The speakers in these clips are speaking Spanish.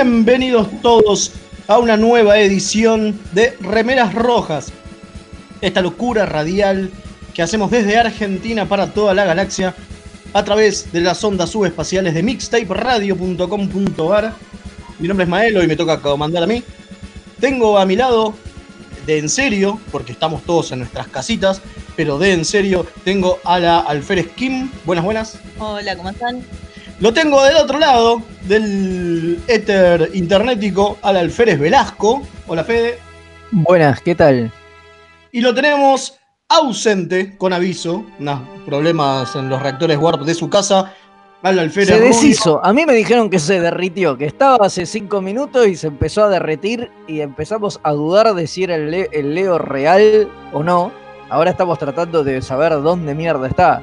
Bienvenidos todos a una nueva edición de Remeras Rojas. Esta locura radial que hacemos desde Argentina para toda la galaxia a través de las ondas subespaciales de mixtaperadio.com.ar. Mi nombre es Maelo y me toca comandar a mí. Tengo a mi lado, de en serio, porque estamos todos en nuestras casitas, pero de en serio, tengo a la Alférez Kim. Buenas, buenas. Hola, ¿cómo están? Lo tengo del otro lado del éter internetico al Alférez Velasco. Hola Fede. Buenas, ¿qué tal? Y lo tenemos ausente, con aviso, unos problemas en los reactores Warp de su casa, al Alférez Se Rubio. deshizo. A mí me dijeron que se derritió, que estaba hace cinco minutos y se empezó a derretir y empezamos a dudar de si era el, Le- el Leo real o no. Ahora estamos tratando de saber dónde mierda está.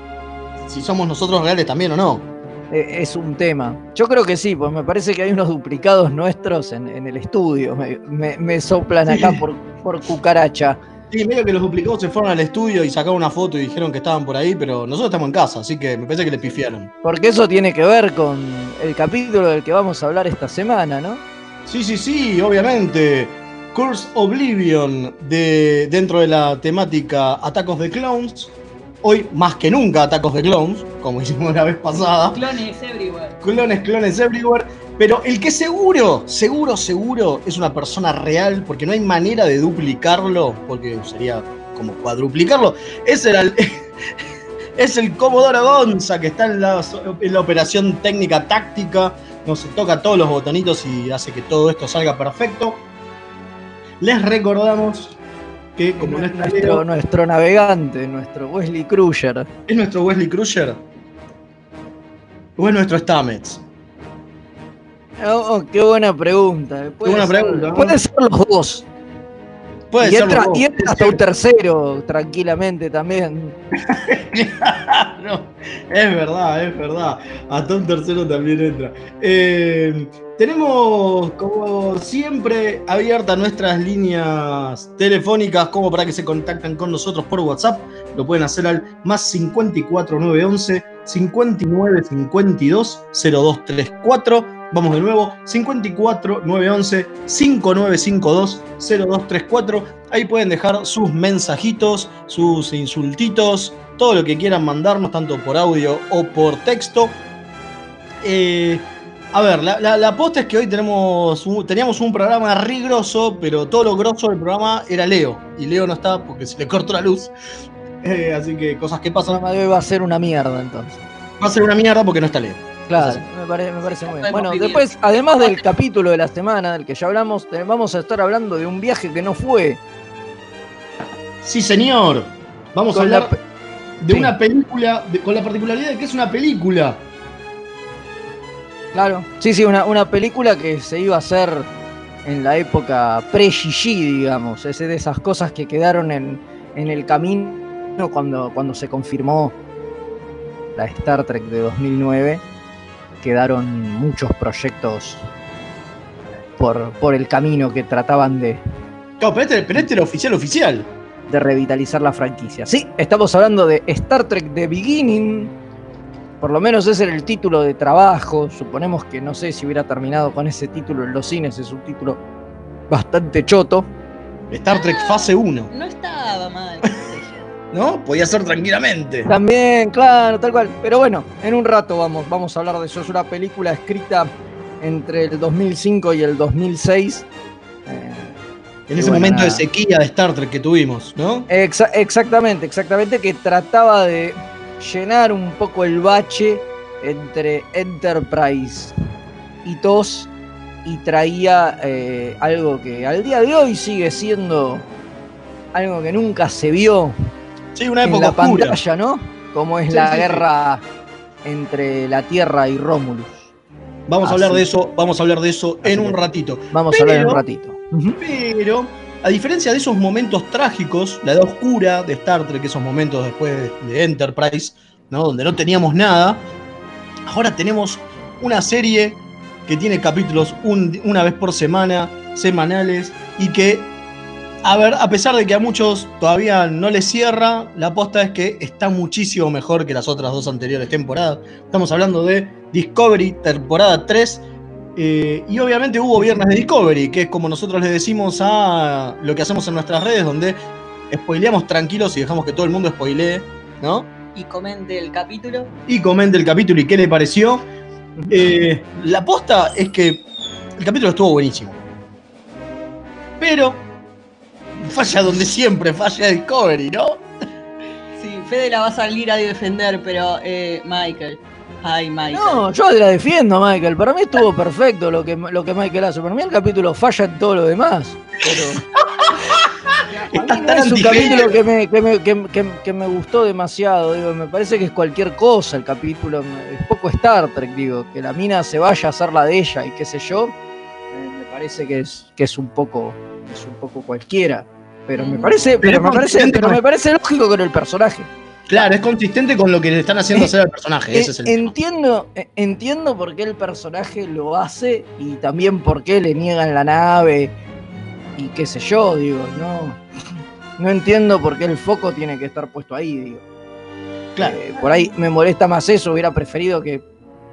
Si somos nosotros reales también o no. Eh, es un tema. Yo creo que sí, pues me parece que hay unos duplicados nuestros en, en el estudio. Me, me- me soplan acá Sí. por, por cucaracha. Sí, medio que los duplicados se fueron al estudio y sacaron una foto y dijeron que estaban por ahí, pero nosotros estamos en casa, así que me parece que le pifiaron. Porque eso tiene que ver con el capítulo del que vamos a hablar esta semana, ¿no? Sí, sí, sí, obviamente. Curse Oblivion de, dentro de la temática Atacos de Clones. Hoy más que nunca Atacos de Clones, como hicimos la vez pasada. Clones everywhere. Clones, clones everywhere. Pero el que seguro, seguro, seguro es una persona real, porque no hay manera de duplicarlo, porque sería como cuadruplicarlo, es el, es el Comodoro Gonza que está en la, en la operación técnica táctica, nos toca todos los botonitos y hace que todo esto salga perfecto. Les recordamos que como no nuestro, nuestro navegante, nuestro Wesley Crusher. ¿es nuestro Wesley Crusher? ¿O es nuestro Stamets? Oh, oh, qué buena pregunta. Puede buena ser- pregunta, ¿no? Puede ser los dos. Puede y, ser entra, los dos. y entra hasta un tercero, tranquilamente también. Claro, es verdad, es verdad. Hasta un tercero también entra. Eh, tenemos, como siempre, abiertas nuestras líneas telefónicas como para que se contacten con nosotros por WhatsApp. Lo pueden hacer al más 54 911 59 52 0234. Vamos de nuevo, 54 911 5952 0234. Ahí pueden dejar sus mensajitos, sus insultitos, todo lo que quieran mandarnos, tanto por audio o por texto. Eh, a ver, la, la, la posta es que hoy tenemos un- teníamos un programa rigroso, pero todo lo grosso del programa era Leo. Y Leo no está porque se le cortó la luz. Eh, así que cosas que pasan. Va a ser una mierda entonces. Va a ser una mierda porque no está Leo. Claro, me, pare- me parece muy bien. Bueno, después, además del capítulo de la semana del que ya hablamos, vamos a estar hablando de un viaje que no fue. Sí, señor. Vamos a Con hablar de sí. una película, de- con la particularidad de que es una película. Claro. Sí, sí, una, una película que se iba a hacer en la época pre-Gigi, digamos. Es de esas cosas que quedaron en, en el camino cuando, cuando se confirmó la Star Trek de 2009, quedaron muchos proyectos por, por el camino que trataban de, Claro, pero este, pero este era oficial, oficial. de revitalizar la franquicia. Sí, estamos hablando de Star Trek The Beginning. Por lo menos ese era el título de trabajo. Suponemos que no sé si hubiera terminado con ese título en los cines. Es un título bastante choto. Star Trek fase 1, No estaba mal. ¿no? Podía ser tranquilamente. También, claro, tal cual. Pero bueno, en un rato vamos, vamos a hablar de eso. Es una película escrita entre el 2005 y el 2006. Eh, En ese bueno, momento de sequía de Star Trek que tuvimos, ¿no? Exa- exactamente, exactamente, que trataba de llenar un poco el bache entre Enterprise y TOS y traía eh, algo que al día de hoy sigue siendo algo que nunca se vio Sí, una en la oscura. pantalla, ¿no? Como es Sí, la sí, guerra entre la Tierra y Rómulus. Vamos a hablar de eso, vamos a hablar de eso en un ratito. Vamos a hablar en un ratito. Pero, a diferencia de esos momentos trágicos, la edad oscura de Star Trek, esos momentos después de, Enterprise, ¿no? Donde no teníamos nada, ahora tenemos una serie que tiene capítulos un- una vez por semana, semanales, y que, a ver, a pesar de que a muchos todavía no les cierra, la aposta es que está muchísimo mejor que las otras dos anteriores temporadas. Estamos hablando de Discovery, temporada 3, eh, y obviamente hubo viernes de Discovery, que es como nosotros le decimos a lo que hacemos en nuestras redes, donde spoileamos tranquilos y dejamos que todo el mundo spoilee, ¿no? Y comente el capítulo. Y comente el capítulo y qué le pareció. Eh, la posta es que el capítulo estuvo buenísimo. Pero falla donde siempre falla Discovery, ¿no? Sí, Fede la va a salir a defender, pero eh, Michael. Ay, Michael. No, yo la defiendo, Michael. Para mí estuvo perfecto lo que, lo que Michael hace. Para mí el capítulo falla en todo lo demás. Pero. Está A mí no tan es un capítulo que me, que, me, que, que- que me gustó demasiado. Digo, me parece que es cualquier cosa el capítulo. Es poco Star Trek, digo. Que la mina se vaya a hacer la de ella y qué sé yo. eh, me parece que es, que es un poco. Es un poco cualquiera. Pero me Ujú. parece, Pero me parece, pero me parece lógico con el personaje. Claro, es consistente con lo que le están haciendo hacer al personaje. Ese es el tema. entiendo, eh, entiendo por qué el personaje lo hace y también por qué le niegan la nave y qué sé yo, digo, no. No entiendo por qué el foco tiene que estar puesto ahí, digo. Claro. Eh, por ahí me molesta más eso, hubiera preferido que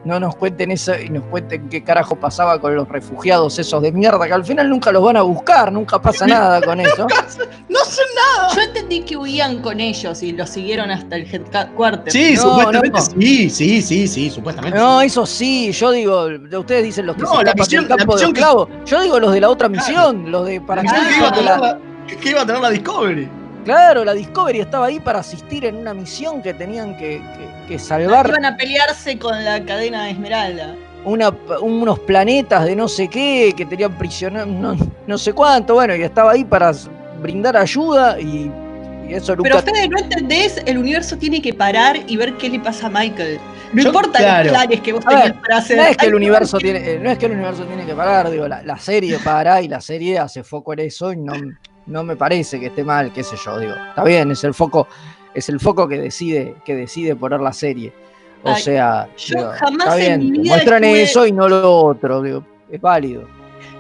no nos cuenten eso y nos cuenten qué carajo pasaba con los refugiados esos de mierda, que al final nunca los van a buscar, nunca pasa nada con eso. No sé Yo entendí que huían con ellos y los siguieron hasta el headquarter. Sí, No, supuestamente no. sí, sí, sí, sí, supuestamente. No, sí. eso sí, yo digo, ustedes dicen los que No, se la misión- del la campo de misión que- esclavos. Yo digo los de la otra Claro. misión, los de para La que qué iba, a la- tener la, que iba a tener la Discovery. Claro, la Discovery estaba ahí para asistir en una misión que tenían que, que- que salvar Iban a pelearse con la cadena de Esmeralda. una- unos planetas de no sé qué, que tenían prisioneros, no, no sé cuánto, bueno, y estaba ahí para brindar ayuda y, y eso nunca... Pero Fede, no entendés, el universo tiene que parar y ver qué le pasa a Michael. No Yo- importa claro. los planes que vos tenías ver, para hacer. No es que el universo tiene, no es que el universo tiene que parar, digo, la, la serie para y la serie hace foco en eso y no, no me parece que esté mal, qué sé yo, digo. Está bien, es el foco, es el foco que decide, que decide poner la serie. O Ay, sea, yo digo, jamás está en bien, mi te vida muestran estuve- eso y no lo otro, digo, es válido.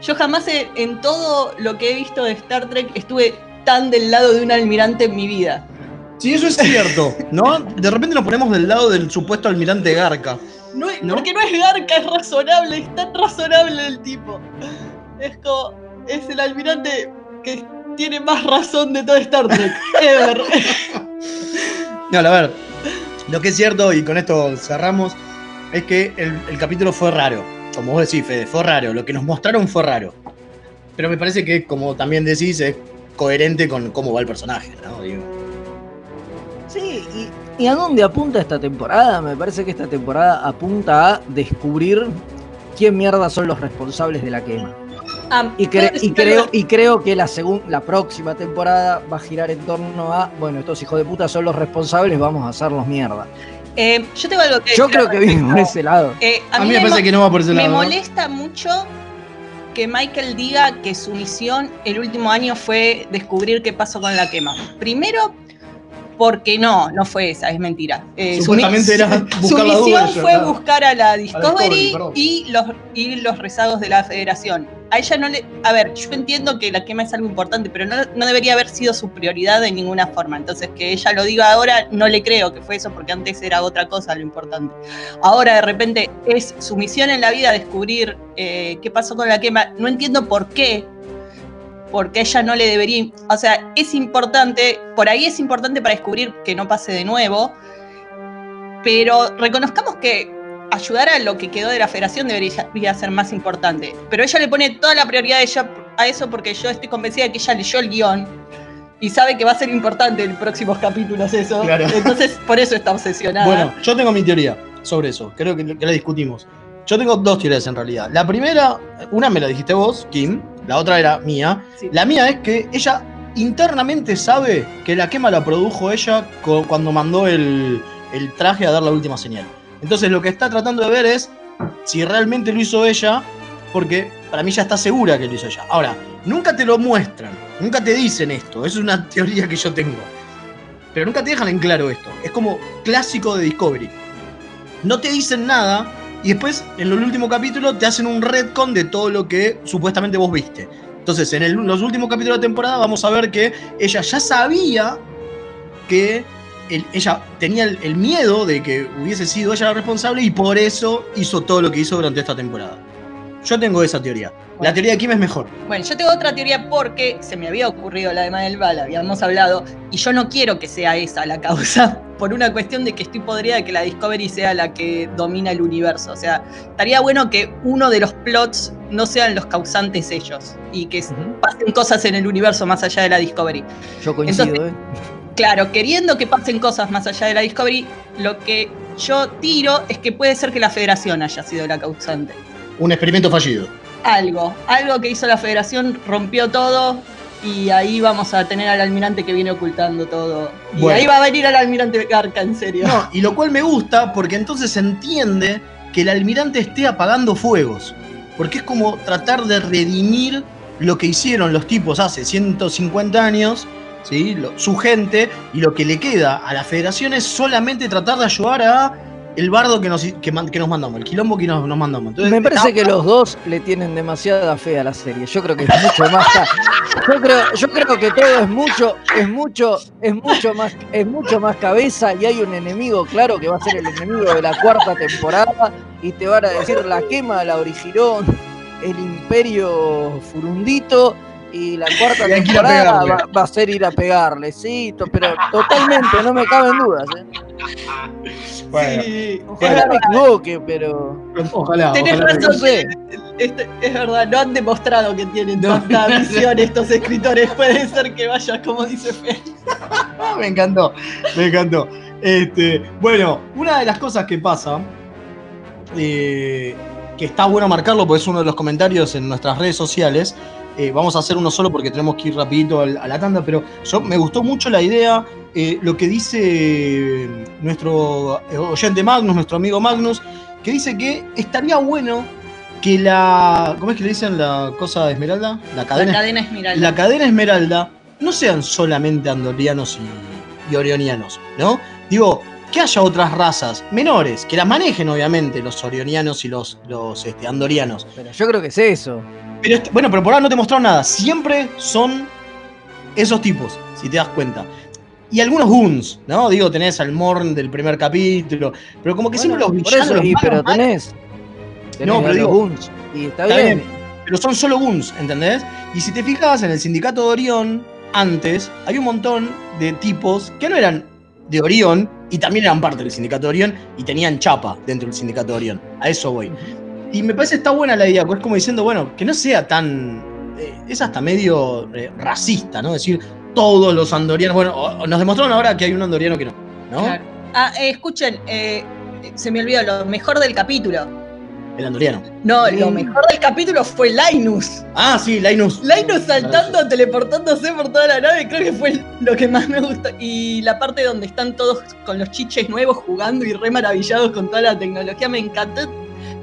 Yo jamás en, en todo lo que he visto de Star Trek estuve tan del lado de un almirante en mi vida. Sí, eso es cierto, ¿no? De repente nos ponemos del lado del supuesto almirante Garca. No es- ¿No? Porque no es Garca, es razonable, es tan razonable el tipo. Es como, es el almirante que tiene más razón de todo Star Trek. Ever. No, a ver, lo que es cierto, y con esto cerramos, es que el, capítulo fue raro. Como vos decís, Fede, fue raro. Lo que nos mostraron fue raro. Pero me parece que, como también decís, es coherente con cómo va el personaje, ¿no? Sí, ¿y a dónde apunta esta temporada? Me parece que esta temporada apunta a descubrir quién mierda son los responsables de la quema. Ah, Y, cre- ¿puedo y decir creo, y creo que la, la próxima temporada va a girar en torno a, bueno, estos hijos de puta son los responsables, vamos a hacerlos mierda. Eh, yo tengo algo que Yo creo que viene por ese lado. Eh, a, mí me parece que no va por ese Me lado. ¿no? molesta mucho que Michael diga que su misión el último año fue descubrir qué pasó con la quema. Primero, Porque no, no fue esa, es mentira. Eh, su Supuestamente mi- era su la misión fue buscar a la Discovery, Discovery perdón. y los, y los rezagos de la Federación. A ella no le. A ver, yo entiendo que la quema es algo importante, pero no, no debería haber sido su prioridad de ninguna forma. Entonces, que ella lo diga ahora, no le creo que fue eso, porque antes era otra cosa lo importante. Ahora, de repente, es su misión en la vida descubrir eh, qué pasó con la quema. No entiendo por qué. Porque ella no le debería. O sea, es importante. Por ahí es importante para descubrir que no pase de nuevo. Pero reconozcamos que ayudar a lo que quedó de la federación debería ser más importante. Pero ella le pone toda la prioridad a, ella, a eso porque yo estoy convencida de que ella leyó el guion y sabe que va a ser importante en próximos capítulos eso. Claro. Entonces, por eso está obsesionada. Bueno, yo tengo mi teoría sobre eso. Creo que, que la discutimos. Yo tengo dos teorías en realidad. La primera, una me la dijiste vos, Kim. La otra era mía. Sí. La mía es que ella internamente sabe que la quema la produjo ella cuando mandó el, el traje a dar la última señal. Entonces lo que está tratando de ver es si realmente lo hizo ella, porque para mí ya está segura que lo hizo ella. Ahora, nunca te lo muestran, nunca te dicen esto. Es una teoría que yo tengo. Pero nunca te dejan en claro esto. Es como clásico de Discovery. No te dicen nada y después en el último capítulo te hacen un retcon de todo lo que supuestamente vos viste. Entonces, en los últimos capítulos de temporada vamos a ver que ella ya sabía que el- ella tenía el miedo de que hubiese sido ella la responsable y por eso hizo todo lo que hizo durante esta temporada. Yo tengo esa teoría. La teoría de Kim es mejor. Bueno, yo tengo otra teoría porque se me había ocurrido la de Madelba, la habíamos hablado, y yo no quiero que sea esa la causa, por una cuestión de que estoy podrida de que la Discovery sea la que domina el universo. O sea, estaría bueno que uno de los plots no sean los causantes ellos, y que pasen cosas en el universo más allá de la Discovery. Yo coincido, Entonces- ¿eh? Claro, queriendo que pasen cosas más allá de la Discovery, lo que yo tiro es que puede ser que la Federación haya sido la causante. Un experimento fallido. Algo, algo que hizo la Federación rompió todo y ahí vamos a tener al almirante que viene ocultando todo. Y Bueno. ahí va a venir al almirante Garca, en serio. No, y lo cual me gusta porque entonces se entiende que el almirante esté apagando fuegos. Porque es como tratar de redimir lo que hicieron los tipos hace 150 años, ¿sí? Lo- su gente, y lo que le queda a la federación es solamente tratar de ayudar a el bardo que nos, que, man- que nos mandamos, el quilombo que nos, nos mandamos. Entonces, Me parece está- que los dos le tienen demasiada fe a la serie. Yo creo que es mucho más. Yo creo, yo creo que todo es mucho, es mucho, es mucho más, es mucho más cabeza y hay un enemigo claro que va a ser el enemigo de la cuarta temporada y te van a decir la quema la originó el imperio furundito y la cuarta Y que temporada pegarle. va, va a ser ir a pegarle, sí, to- pero totalmente, no me caben dudas. ¿eh? Bueno, Sí, es Ojalá me equivoque, pero ojalá. Tenés ojalá. razón. sé. este- es verdad, no han demostrado que tienen No. tanta visión estos escritores. Puede ser que vaya como dice Fer. Me encantó, me encantó. Este, bueno, una de las cosas que pasa, eh, que está bueno marcarlo porque es uno de los comentarios en nuestras redes sociales, eh, vamos a hacer uno solo porque tenemos que ir rapidito al- a la tanda, pero yo me gustó mucho la idea, eh, lo que dice nuestro oyente Magnus, nuestro amigo Magnus, que dice que estaría bueno que la... ¿Cómo es que le dicen la cosa de Esmeralda? La La cadena cadena Esmeralda. la cadena Esmeralda no sean solamente andorianos y, y orionianos, ¿no? Digo, que haya otras razas menores, que las manejen obviamente los orionianos y los, los este, andorianos. Pero yo creo que es eso. Pero bueno, pero por ahora no te mostraron nada. Siempre son esos tipos, si te das cuenta. Y algunos Goons, ¿no? Digo, tenés al Morn del primer capítulo, pero como que siempre los Por villanos, eso, los y, malos, pero malos, tenés. tenés No, pero digo- Goons, y está, Está bien. bien. pero son solo Goons, ¿entendés? Y si te fijas en el sindicato de Orión, antes, hay un montón de tipos que no eran de Orión y también eran parte del sindicato de Orión y tenían chapa dentro del sindicato de Orión. A eso voy. Y me parece está buena la idea, porque es como diciendo, bueno, que no sea tan. eh, es hasta medio eh, racista, ¿no? Decir todos los andorianos. Bueno, o- o nos demostraron ahora que hay un andoriano que no, ¿no? Claro. Ah, eh, escuchen, se me olvidó lo mejor del capítulo. El andoriano. No, lo mejor del capítulo fue Linus. Ah, sí, Linus. Linus saltando, teleportándose por toda la nave, creo que fue lo que más me gustó. Y la parte donde están todos con los chiches nuevos jugando y re maravillados con toda la tecnología, me encantó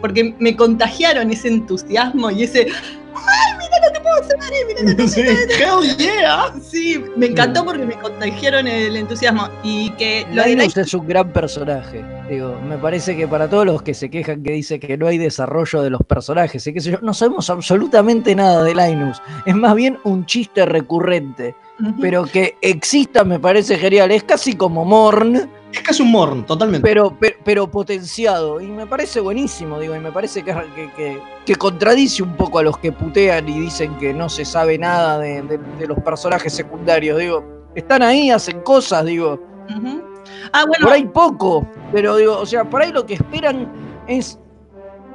porque me contagiaron ese entusiasmo y ese. ¡Ay, mira, no te puedo Dani, mira Sí, hell yeah. Sí, me encantó porque me contagiaron el entusiasmo. Y que lo de Linus es un gran personaje. Digo, me parece que para todos los que se quejan que dice que no hay desarrollo de los personajes y qué sé yo, no sabemos absolutamente nada de Linus. Es más bien un chiste recurrente. Pero que exista me parece genial. Es casi como Morn, Es casi un morn, totalmente. pero, pero, pero potenciado. Y me parece buenísimo, digo, y me parece que, que, que- que contradice un poco a los que putean y dicen que no se sabe nada de, de- de los personajes secundarios. Digo, están ahí, hacen cosas, digo. Ah, bueno, Por ahí poco, pero digo, o sea, por ahí lo que esperan es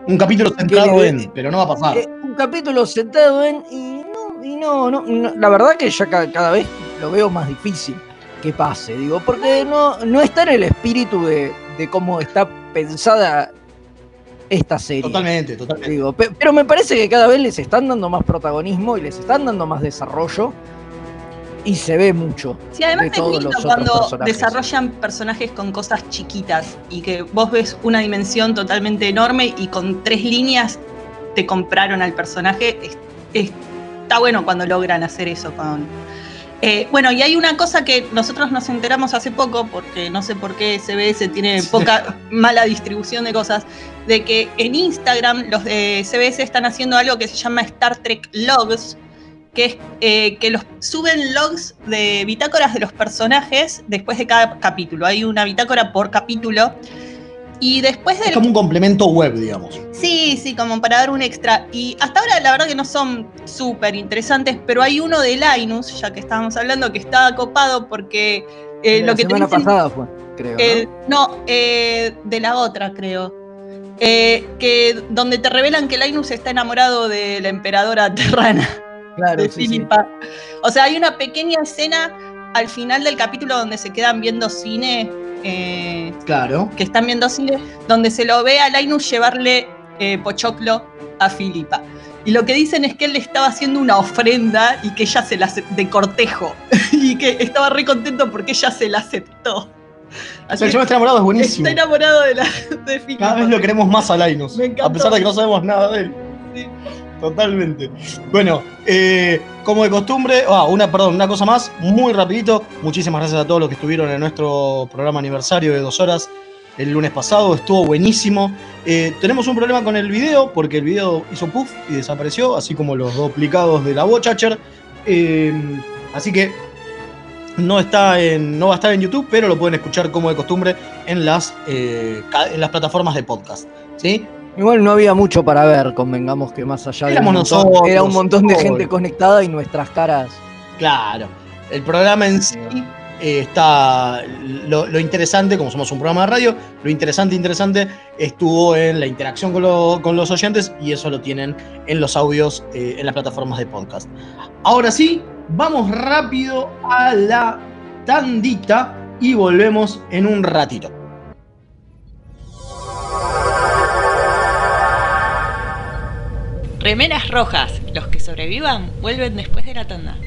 Un capítulo centrado Que- en, pero no va a pasar. eh, un capítulo sentado en. Y no, y no, no, no, la verdad que ya ca- cada, vez lo veo más difícil que pase, digo, porque no, no está en el espíritu de, de cómo está pensada esta serie. Totalmente, totalmente. Digo, pe- pero me parece que cada vez les están dando más protagonismo y les están dando más desarrollo. Y se ve mucho. Sí, además de es todos lindo cuando personajes. desarrollan personajes con cosas chiquitas y que vos ves una dimensión totalmente enorme y con tres líneas te compraron al personaje. Es- es- está bueno cuando logran hacer eso con. Eh, bueno, y hay una cosa que nosotros nos enteramos hace poco, porque no sé por qué CBS tiene poca mala distribución de cosas, de que en Instagram los de CBS están haciendo algo que se llama Star Trek Logs, que es eh, que los suben logs de bitácoras de los personajes después de cada capítulo. Hay una bitácora por capítulo. Y después Es del. como un complemento web, digamos. Sí, sí, como para dar un extra. Y hasta ahora la verdad que no son súper interesantes, pero hay uno de Linus, ya que estábamos hablando, que está copado porque eh, la lo que te semana dicen- pasada fue, creo. ¿no? eh, no, eh, de la otra, creo. Eh, que donde te revelan que Linus está enamorado de la emperadora terrana claro, de sí, sí. Filipa. O sea, hay una pequeña escena al final del capítulo donde se quedan viendo cine, eh, Claro. que están viendo cine, donde se lo ve a Linus llevarle eh, pochoclo a Filipa. Y lo que dicen es que él le estaba haciendo una ofrenda y que ella se la de cortejo y que estaba re contento porque ella se la aceptó. O Así sea, el que yo está enamorado es buenísimo. está enamorado de, la, de Filipa. Cada vez lo queremos más a Linus. A pesar de que no sabemos nada de él. Sí. Totalmente. Bueno, eh, como de costumbre, ah, una, perdón, una cosa más, muy rapidito. Muchísimas gracias a todos los que estuvieron en nuestro programa aniversario de dos horas el lunes pasado. Estuvo buenísimo. Eh, tenemos un problema con el video, porque el video hizo puff y desapareció, así como los duplicados de la Watchacher. Eh, así que no, está no va a estar en YouTube, pero lo pueden escuchar como de costumbre en las, eh, en las plataformas de podcast. ¿Sí? Igual no había mucho para ver, convengamos que más allá de montón, nosotros, era un montón de gente conectada y nuestras caras. Claro. El programa en sí eh, está. Lo, lo interesante, como somos un programa de radio, lo interesante, interesante estuvo en la interacción con, lo- con los oyentes y eso lo tienen en los audios eh, en las plataformas de podcast. Ahora sí, vamos rápido a la tandita y volvemos en un ratito. Remeras rojas. Los que sobrevivan vuelven después de la tanda.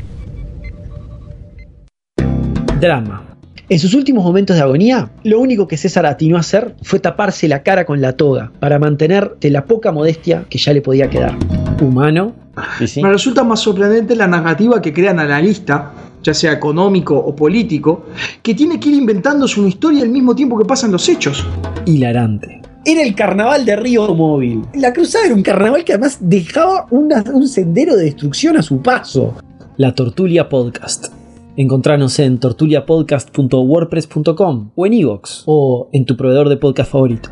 Drama. En sus últimos momentos de agonía, lo único que César atinó a hacer fue taparse la cara con la toga para mantener de la poca modestia que ya le podía quedar. Humano. Me resulta más sorprendente la narrativa que crea el analista, ya sea económico o político, que tiene que ir inventándose una historia al mismo tiempo que pasan los hechos. hilarante. Era el carnaval de Río Móvil. La cruzada era un carnaval que además dejaba una- un sendero de destrucción a su paso. La Tortulia Podcast. Encontranos en tortuliapodcast.wordpress.com o en iVoox o en tu proveedor de podcast favorito.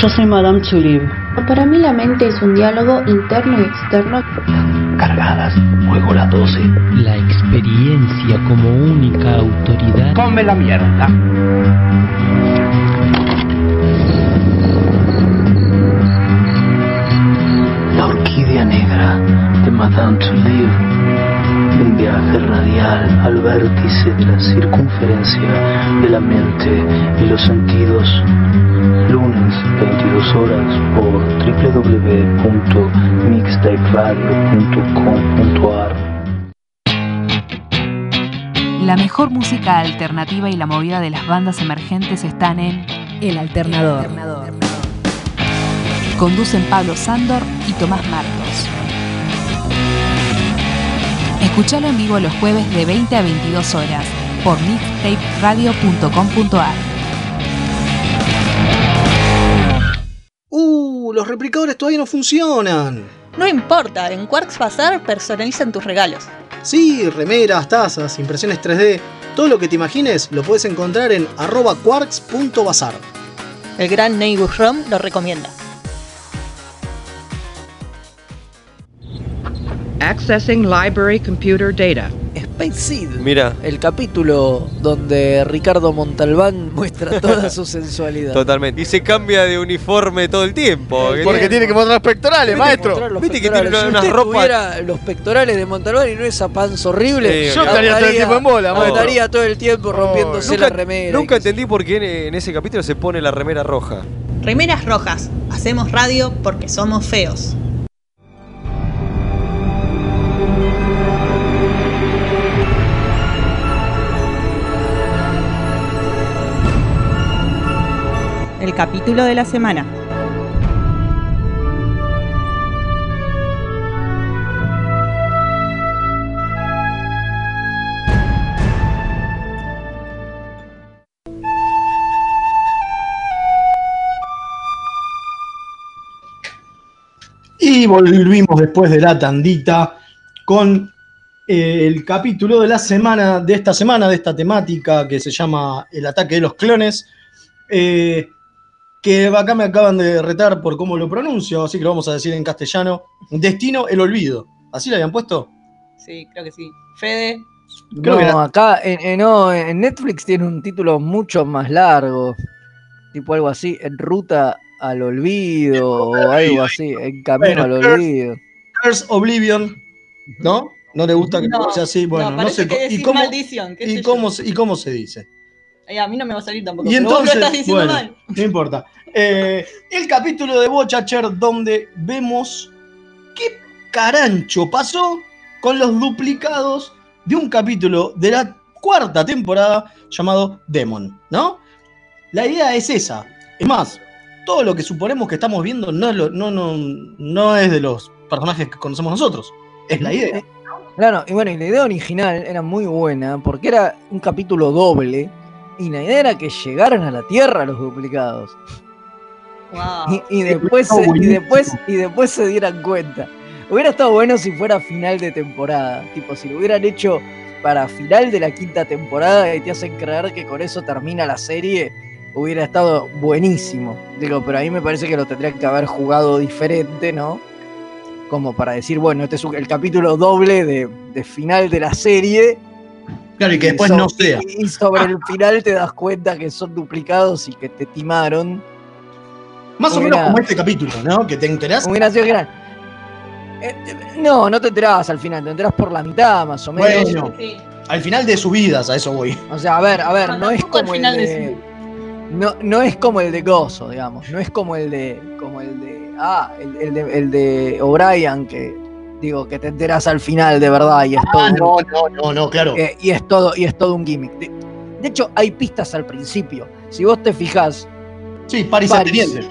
Yo soy Madame Tulib. Para mí la mente es un diálogo interno y externo. Cargadas, juego la 12. La experiencia como única autoridad. Come la mierda. La orquídea negra de Madame Touleau. Un viaje radial al vértice de la circunferencia de la mente y los sentidos. Lunes, 22 horas por www.mixtaperadio.com.ar La mejor música alternativa y la movida de las bandas emergentes están en El Alternador. Conducen Pablo Sándor y Tomás Marcos. Escuchalo en vivo los jueves de 20 a 22 horas por mixtaperadio.com.ar. los replicadores todavía no funcionan. No importa, en Quarks Bazar personalizan tus regalos. Sí, remeras, tazas, impresiones 3D, todo lo que te imagines lo puedes encontrar en arroba quarks.bazar. El gran Neighbor Rom lo recomienda. Accessing library computer data. Space Seed. Mira. El capítulo donde Ricardo Montalbán muestra toda su sensualidad. Totalmente. Y se cambia de uniforme todo el tiempo. Porque tiene que mostrar pectorales, maestro. Viste que tiene Si unas usted ropas. tuviera los pectorales de Montalbán y no esa panza horrible, Sí, Yo estaría todo el tiempo en bola, maestro. Estaría todo el tiempo rompiéndose la remera. nunca entendí por qué en, en ese capítulo se pone la remera roja. Remeras rojas. Hacemos radio porque somos feos. Capítulo de la semana. Y volvimos después de la tandita con eh, el capítulo de la semana, de esta semana, de esta temática que se llama El ataque de los clones. eh, que acá me acaban de retar por cómo lo pronuncio, así que lo vamos a decir en castellano. Destino el olvido. ¿Así lo habían puesto? Sí, creo que sí. Fede. Creo no, que era- acá en, en- no, en Netflix tiene un título mucho más largo. Tipo algo así, en ruta al olvido o algo así, en camino Bueno, al olvido. Curse Oblivion, ¿no? ¿No le gusta que No, sea así? Bueno, no, sé. que ¿Y cómo, maldición, qué y, sé cómo, ¿Y cómo se dice? Eh, a mí no me va a salir tampoco. Y pero vos lo entonces, estás diciendo bueno, mal. no importa. Eh, el capítulo de Bochacher donde vemos qué carancho pasó con los duplicados de un capítulo de la cuarta temporada llamado Demon, ¿no? La idea es esa. Es más, todo lo que suponemos que estamos viendo no es, lo- no, no, no es de los personajes que conocemos nosotros. Es la idea. Claro, y bueno, y la idea original era muy buena porque era un capítulo doble y la idea era que llegaran a la Tierra los duplicados. Wow. Y, y después, se, y, después, y después se dieran cuenta. Hubiera estado bueno si fuera final de temporada. Tipo, si lo hubieran hecho para final de la quinta temporada y te hacen creer que con eso termina la serie, hubiera estado buenísimo. Digo, pero ahí me parece que lo tendrían que haber jugado diferente, ¿no? Como para decir, bueno, este es el capítulo doble de, de final de la serie. Claro, y que después no sea. Y, sobre el final te das cuenta que son duplicados y que te timaron. Más o menos como este capítulo, ¿no? Que te enterás. Hubiera sido gran. Eh, eh, no, no te enterás al final, te enterás por la mitad más o menos. Bueno, al final de sus vidas, a eso voy. O sea, a ver, a ver, No, no es como el de de. No, no es como el de Gozo, digamos. No es como el de. como el de. Ah, el, el de, el de O'Brien, que digo, que te enteras al final de verdad y es todo. Ah, un- no, no, no, no, claro. eh, y es todo, y es todo un gimmick. De, de hecho, hay pistas al principio. Si vos te fijas, Sí, Paris, es teniente.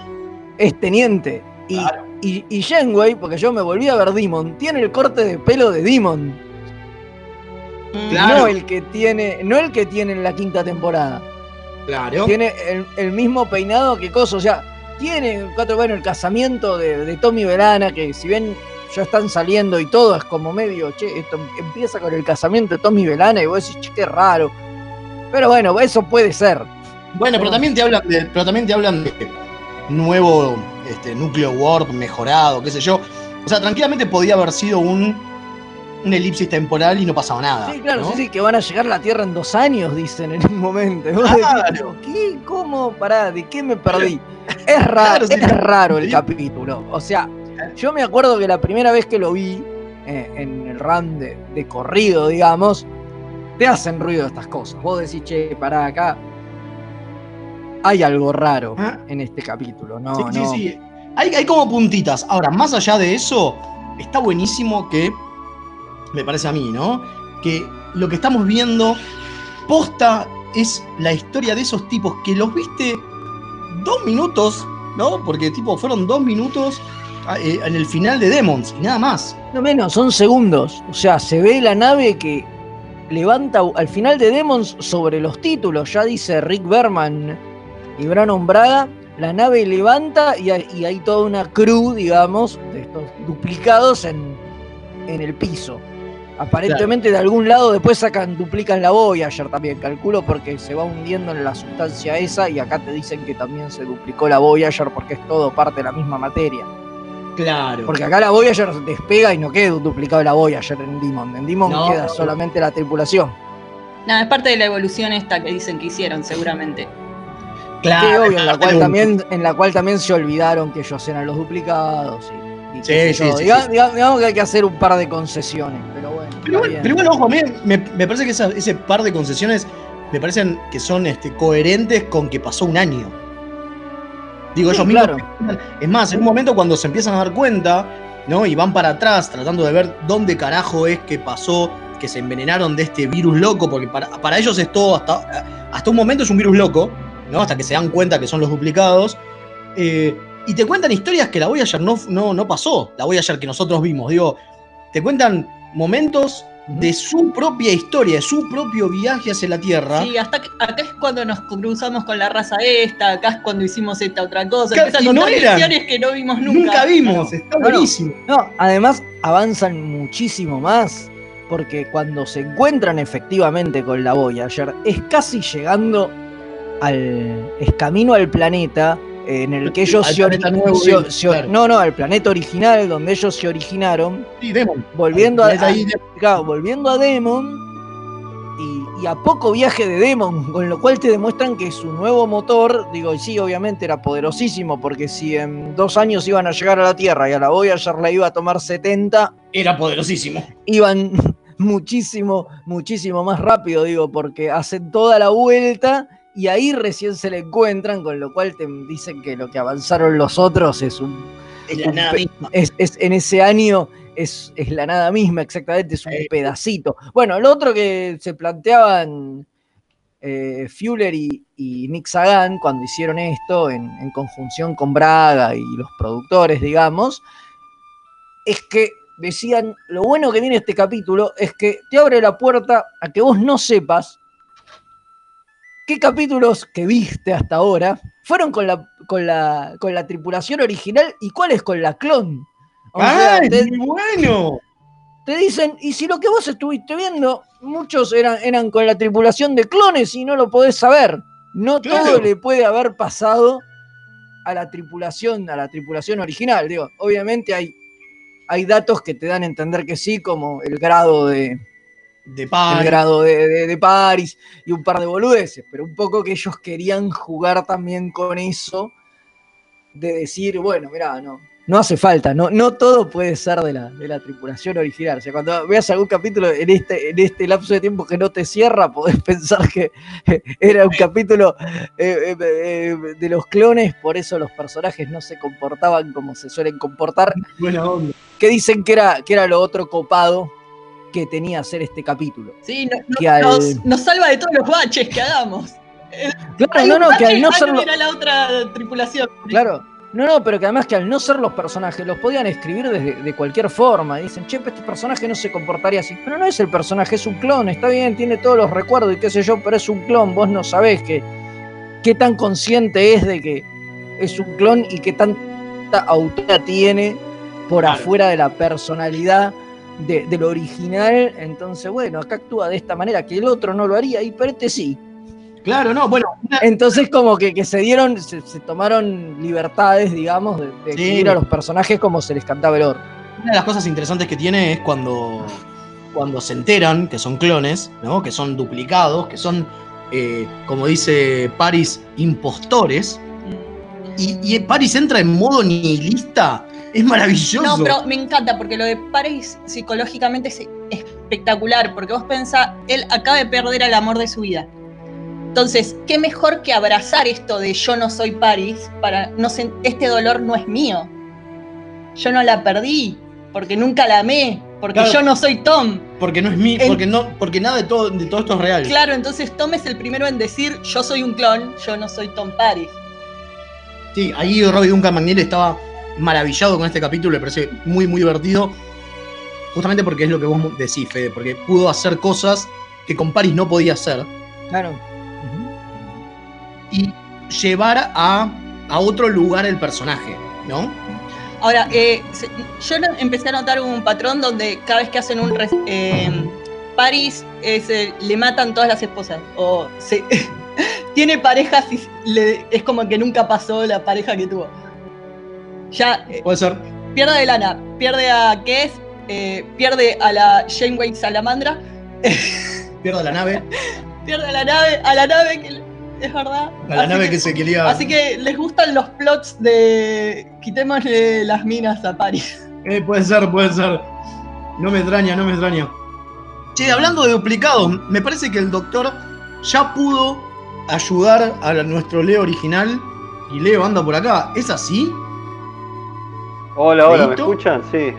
es teniente. Y, y, y Janeway, porque yo me volví a ver Demon, tiene el corte de pelo de Demon. Claro. No el que tiene, no el que tiene en la quinta temporada. Claro. Tiene el, el mismo peinado que Coso. O sea, tiene cuatro, bueno, el casamiento de, de Tommy Verana, que si bien ya están saliendo y todo, es como medio, che, esto empieza con el casamiento de Tommy Verana y vos decís, che, qué raro. Pero bueno, eso puede ser. Bueno, pero también te hablan de, pero también te hablan de nuevo este, núcleo Warp mejorado, qué sé yo. O sea, tranquilamente podía haber sido un, un elipsis temporal y no pasaba nada. Sí, claro, ¿no? sí, sí, que van a llegar a la Tierra en dos años, dicen en un momento. Claro. ¿Qué? ¿Cómo? Pará, ¿de qué me perdí? Es raro, Claro, sí, es raro el sí. capítulo. O sea, yo me acuerdo que la primera vez que lo vi eh, en el run de, de corrido, digamos, te hacen ruido estas cosas. Vos decís, che, pará, acá hay algo raro en este capítulo, ¿no? Sí, sí, no. sí. Hay, hay como puntitas. Ahora, más allá de eso, está buenísimo que, me parece a mí, ¿no? Que lo que estamos viendo, posta, es la historia de esos tipos que los viste dos minutos, ¿no? Porque tipo fueron dos minutos ah, en el final de Demons y nada más. No menos, son segundos. O sea, se ve la nave que levanta al final de Demons sobre los títulos. Ya dice Rick Berman y Brandon Braga. La nave levanta y hay, y hay toda una crew, digamos, de estos duplicados en, en el piso. Aparentemente de algún lado después sacan, duplican la Voyager también, calculo, porque se va hundiendo en la sustancia esa y acá te dicen que también se duplicó la Voyager porque es todo parte de la misma materia. Claro. Porque acá la Voyager despega y no queda duplicado la Voyager en Demon. En Demon No, queda no. solamente la tripulación. Nada, es parte de la evolución esta que dicen que hicieron, seguramente. que obvio, en la cual también, en la cual también se olvidaron que ellos eran los duplicados. Y, y Sí, sí, sí, Diga- sí. Digamos que hay que hacer un par de concesiones, pero bueno. Pero bueno, pero bueno, ojo, a mí me, me parece que esa- ese par de concesiones me parecen que son este, coherentes con que pasó un año. Digo, Sí, ellos mismos. claro. Es más, en un momento cuando se empiezan a dar cuenta, ¿no? Y van para atrás tratando de ver dónde carajo es que pasó, que se envenenaron de este virus loco, porque para, para ellos es todo, hasta, hasta un momento es un virus loco, ¿no? Hasta que se dan cuenta que son los duplicados. Eh, y te cuentan historias que la Voyager no, no, no pasó, la Voyager que nosotros vimos. Digo, te cuentan momentos de su propia historia, de su propio viaje hacia la Tierra. Sí, hasta que- acá es cuando nos cruzamos con la raza esta, acá es cuando hicimos esta otra cosa. Claro, y no eran. que no vimos nunca. Nunca vimos, está no. buenísimo. No, además avanzan muchísimo más. Porque cuando se encuentran efectivamente con la Voyager, es casi llegando al. es camino al planeta en el que ellos se, nuevo, se- claro. No, no, al planeta original donde ellos se originaron. Sí, Demon. Volviendo a, ahí, a- claro, volviendo a Demon. Y, y a poco viaje de Demon, con lo cual te demuestran que su nuevo motor, digo, y sí, obviamente era poderosísimo, porque si en dos años iban a llegar a la Tierra y a la Voyager la iba a tomar 70, Era poderosísimo. iban muchísimo, muchísimo más rápido, digo, porque hacen toda la vuelta y ahí recién se le encuentran, con lo cual te dicen que lo que avanzaron los otros es un... Es la un nada misma. es- es- en ese año es, es la nada misma, exactamente, es un pedacito. Bueno, lo otro que se planteaban eh, Fuller y, y Nick Sagan cuando hicieron esto en, en conjunción con Braga y los productores, digamos, es que decían, lo bueno que tiene este capítulo es que te abre la puerta a que vos no sepas qué capítulos que viste hasta ahora fueron con la, con la, con la tripulación original y cuáles con la clon. O sea, ¡Ay, te- muy bueno! te dicen, y si lo que vos estuviste viendo, muchos eran, eran con la tripulación de clones y no lo podés saber. No Claro. todo le puede haber pasado a la tripulación, a la tripulación original. Digo, obviamente hay, hay datos que te dan a entender que sí, como el grado de, De el par. grado de, de- de Paris y un par de boludeces, pero un poco que ellos querían jugar también con eso, de decir, bueno, mirá, no, no hace falta, no, no todo puede ser de la, de la tripulación original. O sea, cuando veas algún capítulo en este, en este lapso de tiempo que no te cierra, podés pensar que era un capítulo eh, eh, eh, de los clones, por eso los personajes no se comportaban como se suelen comportar Buena onda. que dicen que era, que era lo otro copado que tenía hacer este capítulo. Sí, no- no- Que al- nos, nos salva de todos los baches que hagamos. Claro, no, no, que al no ser la otra tripulación. Claro. No, no, pero que además que al no ser los personajes, los podían escribir desde, de cualquier forma. Dicen, che, pero este personaje no se comportaría así. Pero no es el personaje, es un clon. Está bien, tiene todos los recuerdos y qué sé yo, pero es un clon. Vos no sabés que, qué tan consciente es de que es un clon y qué tanta autoridad tiene por afuera de la personalidad de, de lo original. Entonces, bueno, acá actúa de esta manera, que el otro no lo haría, y pero este sí. Claro, no, bueno. Entonces como que, que se dieron, se, se tomaron libertades, digamos, de, de Sí. escribir a los personajes como se les cantaba el oro. Una de las cosas interesantes que tiene es cuando, cuando se enteran que son clones, ¿no? que son duplicados, que son, eh, como dice Paris, impostores. Y, y Paris entra en modo nihilista. Es maravilloso. No, pero me encanta porque lo de Paris psicológicamente es espectacular, porque vos pensás, él acaba de perder al amor de su vida. Entonces, ¿qué mejor que abrazar esto de yo no soy Paris para no este dolor no es mío? Yo no la perdí porque nunca la amé, porque Claro. yo no soy Tom. Porque no es El- porque no, porque nada de todo, de todo esto es real. Claro, entonces Tom es el primero en decir yo soy un clon, yo no soy Tom Paris. Sí, ahí Robbie Duncan McNeil estaba maravillado con este capítulo, le parece muy, muy divertido. Justamente porque es lo que vos decís, Fede, porque pudo hacer cosas que con Paris no podía hacer. Claro. Y llevar a, a otro lugar el personaje, ¿no? Ahora, eh, yo empecé a notar un patrón donde cada vez que hacen un eh, Paris es, eh, le matan todas las esposas. O se, tiene parejas y le- es como que nunca pasó la pareja que tuvo. Ya eh, Puede ser. pierde a Lana, pierde a Kess, eh, pierde a la Janeway Salamandra, Pierda la nave. pierde a la nave, a la nave que es verdad. A la Así nave que se quería. Así que les gustan los plots de quitémosle las minas a Paris. Eh, puede ser, puede ser. No me extraña, no me extraña. Che, hablando de duplicados, me parece que el doctor ya pudo ayudar a nuestro Leo original. Y Leo anda por acá. ¿Es así? Hola, hola, ¿me escuchan? Sí,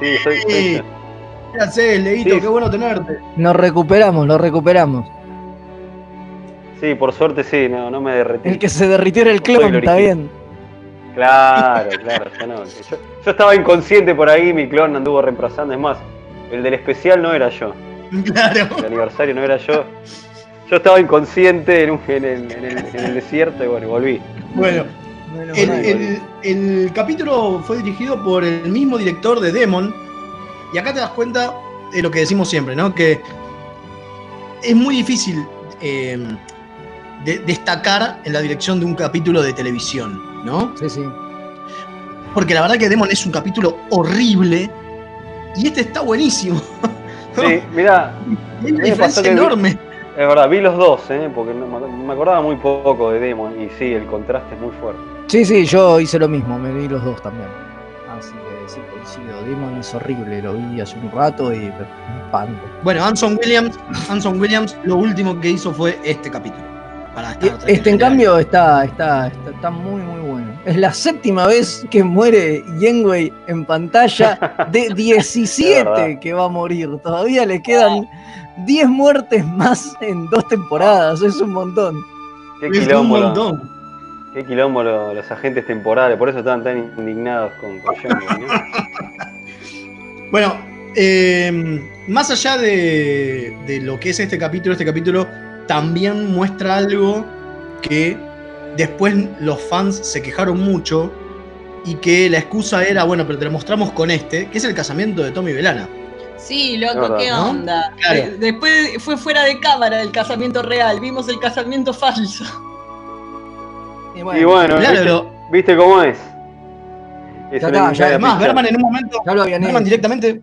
sí, soy, soy Sí. yo. Gracias, Leito, Sí. qué bueno tenerte. Nos recuperamos, lo recuperamos. Sí, por suerte sí, no, no me derretí. El que se derritió era el clon, el está bien. Claro, claro, ya no. Yo, yo estaba inconsciente por ahí, mi clon anduvo reemplazando. Es más, el del especial no era yo. Claro. El aniversario no era yo. Yo estaba inconsciente en, un- en el, en el- en el desierto y bueno, volví. Bueno, el, el- el capítulo fue dirigido por el mismo director de Demon. Y acá te das cuenta de lo que decimos siempre, ¿no? Que es muy difícil eh, de- destacar en la dirección de un capítulo de televisión, ¿no? Sí, sí. Porque la verdad que Demon es un capítulo horrible. Y este está buenísimo. Sí, que vi- enorme. es verdad, vi los dos, ¿eh? porque no- me acordaba muy poco de Demon y sí, el contraste es muy fuerte. Sí, sí, yo hice lo mismo, me vi los dos también. Así que sí, coincido. Demon es horrible, lo vi hace un rato y espanto. Bueno, Anson Williams, Anson Williams, lo último que hizo fue este capítulo. Para Este, en cambio, está, está, está, está muy, muy bueno. Es la séptima vez que muere Yenwei en pantalla de Es 17 verdad. que va a morir. Todavía le quedan 10 muertes más en dos temporadas. Es un montón. Qué Es un montón. Qué quilombo lo- los agentes temporales, por eso estaban tan indignados con, con. Bueno, eh, más allá de, de lo que es este capítulo, este capítulo también muestra algo que después los fans se quejaron mucho y que la excusa era, bueno, pero te lo mostramos con este, que es el casamiento de Tommy Belana. Sí, loco, ¿qué ¿no? onda? Claro. Eh, Después fue fuera de cámara el casamiento real, vimos el casamiento falso. Y bueno, Claro, ¿viste, lo- viste cómo es? Es Ya está, ya Además. Berman en un momento, Ya lo habían Berman hecho. directamente,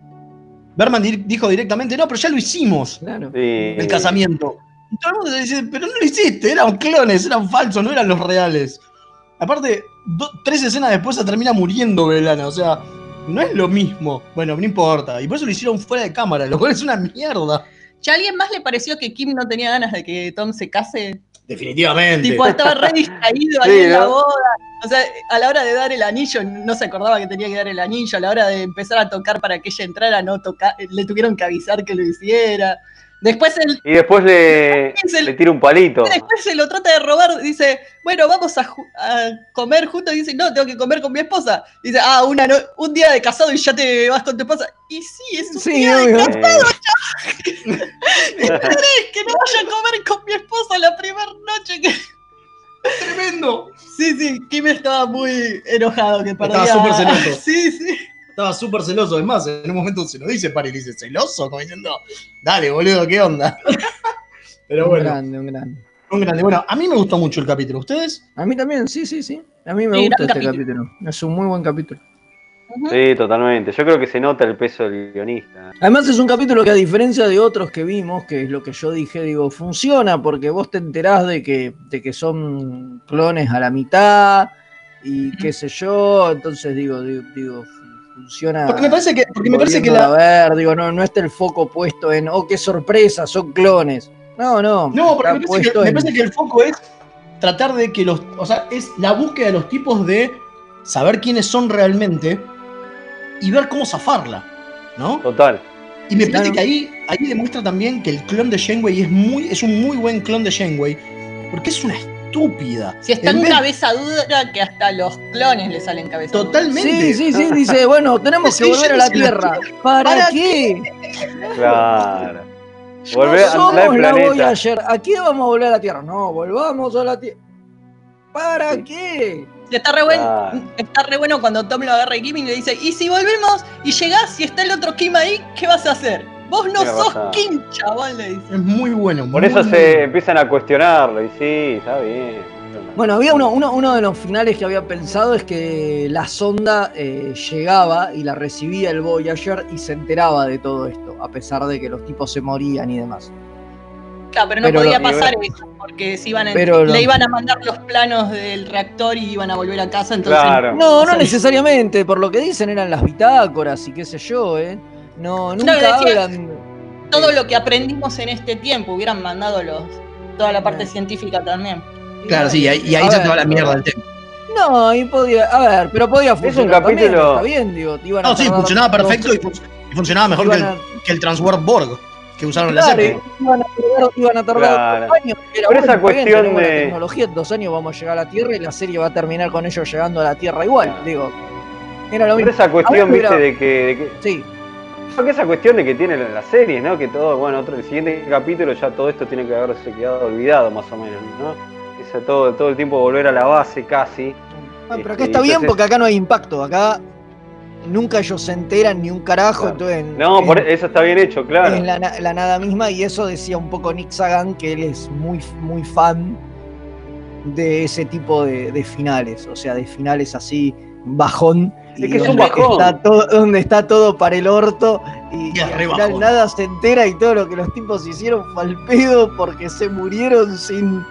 Berman di- dijo directamente, no, pero ya lo hicimos, Claro. Sí. el casamiento. Y todo el mundo dice, pero no lo hiciste, eran clones, eran falsos, no eran los reales. Aparte, do- tres escenas después se termina muriendo Belana, o sea, no es lo mismo. Bueno, no importa. Y por eso lo hicieron fuera de cámara, lo cual es una mierda. ¿Ya a alguien más le pareció que Kim no tenía ganas de que Tom se case? Definitivamente. Tipo, estaba re distraído ahí Sí, en la ¿no? boda. O sea, a la hora de dar el anillo, no se acordaba que tenía que dar el anillo. A la hora de empezar a tocar para que ella entrara, no toca le tuvieron que avisar que lo hiciera. Después él, Y después le, el- le tira un palito. después se lo trata de robar, dice, bueno, vamos a, a comer juntos. Y dice, no, tengo que comer con mi esposa. Dice, ah, una no- un día de casado y ya te vas con tu esposa. Y sí, es un Sí, día de obvio. casado. Eh, ¿Querés que no vaya a comer con mi esposa la primera noche? Que... Tremendo. Sí, sí, Kim estaba muy enojado que perdía. Estaba súper celoso. Sí, sí. Estaba súper celoso. Es más, en un momento se lo dice para y le dice, celoso, como diciendo, dale, boludo, ¿qué onda? Pero un bueno, grande, un grande. un grande. Bueno, a mí me gustó mucho el capítulo. ¿Ustedes? A mí también, sí, sí, sí. A mí me Sí, gusta este capítulo. capítulo. Es un muy buen capítulo. Sí, totalmente. Yo creo que se nota el peso del guionista. Además es un capítulo que a diferencia de otros que vimos, que es lo que yo dije, digo, funciona porque vos te enterás de que, de que son clones a la mitad y qué sé yo, entonces digo, digo, digo, funciona. Porque me parece que, porque me parece que la, a ver, digo, no, no está el foco puesto en, oh, qué sorpresa, son clones. No, no. No, porque me parece, que, puesto me en- parece que el foco es tratar de que los. O sea, es la búsqueda de los tipos de saber quiénes son realmente y ver cómo zafarla, ¿no? Total. Y me parece Claro. que ahí, ahí demuestra también que el clon de Shenwei es, muy, es un muy buen clon de Shenwei, porque es una estúpida. Si está En en vez- cabeza dura que hasta los clones le salen cabeza dura. Totalmente. Sí, sí, sí, dice, bueno, tenemos que Sí, volver a la Tierra. ¿Para, ¿Para qué? Claro. Volver no a somos la. Voyager. ¿A qué vamos a volver a la Tierra? No, volvamos a la Tierra. ¿Para qué? Está re, bueno, Claro. está re bueno cuando Tom lo agarra a Kim y le dice, y si volvemos y llegás y está el otro Kim ahí, ¿qué vas a hacer? Vos no Tiene sos razón. Kim, chaval, le dice. Es muy bueno. Por muy, eso se empiezan a cuestionarlo. Y sí, está bien. Bueno, había uno, uno, uno de los finales que había pensado es que la sonda eh, llegaba y la recibía el Voyager y se enteraba de todo esto, a pesar de que los tipos se morían y demás. Claro, pero no Pero podía lo- pasar eso, porque se iban a- Pero lo- le iban a mandar los planos del reactor y iban a volver a casa, entonces... Claro. No, no necesariamente, por lo que dicen eran las bitácoras y qué sé yo, ¿eh? No, nunca decía- hablan. Todo lo que aprendimos en este tiempo, hubieran mandado los toda la parte científica también. Claro, sí, y ahí, y ahí A se ver, te va la mierda del tema. No, y podía, a ver, pero podía funcionar. un también, capítulo- está bien, digo, te iban a No, sí, funcionaba perfecto y, fun- y funcionaba mejor que el, que el Transwarp Borg que usaron en la Claro, serie. iban a tardar, iban a tardar Claro. dos años. Pero bueno, esa bien, cuestión la de- tecnología, dos años vamos a llegar a la Tierra y la serie va a terminar con ellos llegando a la Tierra igual. Digo, era lo Pero mismo. esa cuestión, A viste, mira, de que, de que- Sí, Porque esa cuestión de que tiene la, la serie, ¿no? Que todo, bueno, otro, el siguiente capítulo ya todo esto tiene que haberse quedado olvidado más o menos, ¿no? Ese todo, todo el tiempo volver a la base casi. Ah, pero acá Este, está bien entonces- porque acá no hay impacto. Acá nunca ellos se enteran ni un carajo. Claro. Entonces, No, por eso está bien hecho, claro. es la, la nada misma y eso decía un poco Nick Sagan que él es muy, muy fan de ese tipo de, de finales, o sea, de finales así bajón. Es y que es un donde bajón. Está todo, donde está todo para el orto y, Y y es al re final bajón. nada se entera y todo lo que los tipos hicieron fue al pedo porque se murieron sin,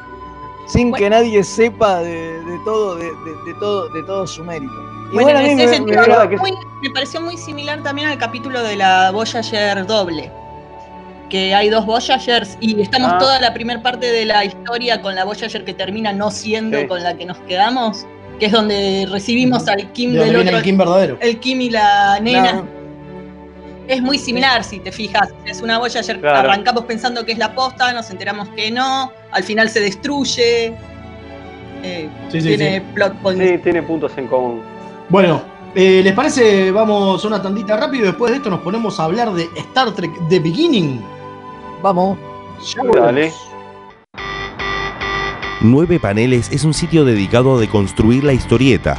sin que nadie sepa de, de todo, de, de- de todo, de todo su mérito. Y Bueno, en me- ese me- sentido, verdad que- muy- me pareció muy similar también al capítulo de la Voyager doble. Que hay dos Voyagers y estamos Ah. toda la primera parte de la historia con la Voyager que termina no siendo Sí. con la que nos quedamos, que es donde recibimos al Kim del otro, el Kim verdadero. el Kim y la nena. Claro. Es muy similar, si te fijas. Es una Voyager, Claro. arrancamos pensando que es la posta, nos enteramos que no, al final se destruye. Eh, Sí, sí, tiene plot points. Sí, tiene puntos en común. Bueno, eh, ¿les parece? Vamos una tandita rápido y después de esto nos ponemos a hablar de Star Trek The Beginning. Vamos. Ya. Dale. Nueve Paneles es un sitio dedicado a deconstruir la historieta.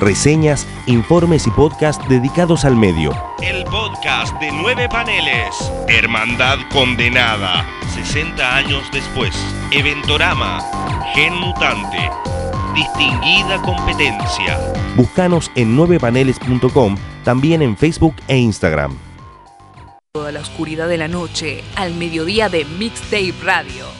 Reseñas, informes y podcasts dedicados al medio. El podcast de nueve paneles. Hermandad condenada. 60 años después. Eventorama. Gen mutante. Distinguida competencia. Búscanos en 9paneles.com, también en Facebook e Instagram. Toda la oscuridad de la noche al mediodía de Mixtape Radio.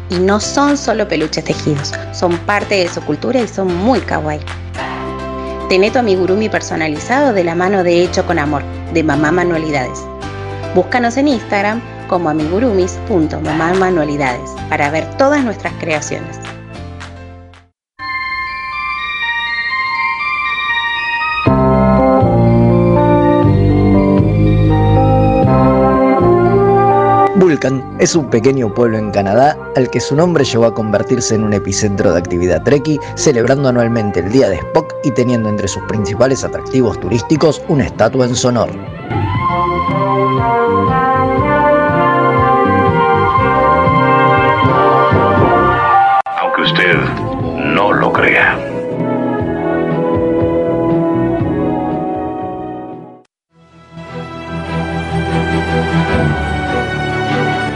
y no son solo peluches tejidos, son parte de su cultura y son muy kawaii. Tené tu amigurumi personalizado de la mano de Hecho con Amor, de Mamá Manualidades. Búscanos en Instagram como amigurumis.mamamanualidades para ver todas nuestras creaciones. Es un pequeño pueblo en Canadá al que su nombre llevó a convertirse en un epicentro de actividad trekkie, celebrando anualmente el Día de Spock y teniendo entre sus principales atractivos turísticos una estatua en su honor. Aunque usted no lo crea.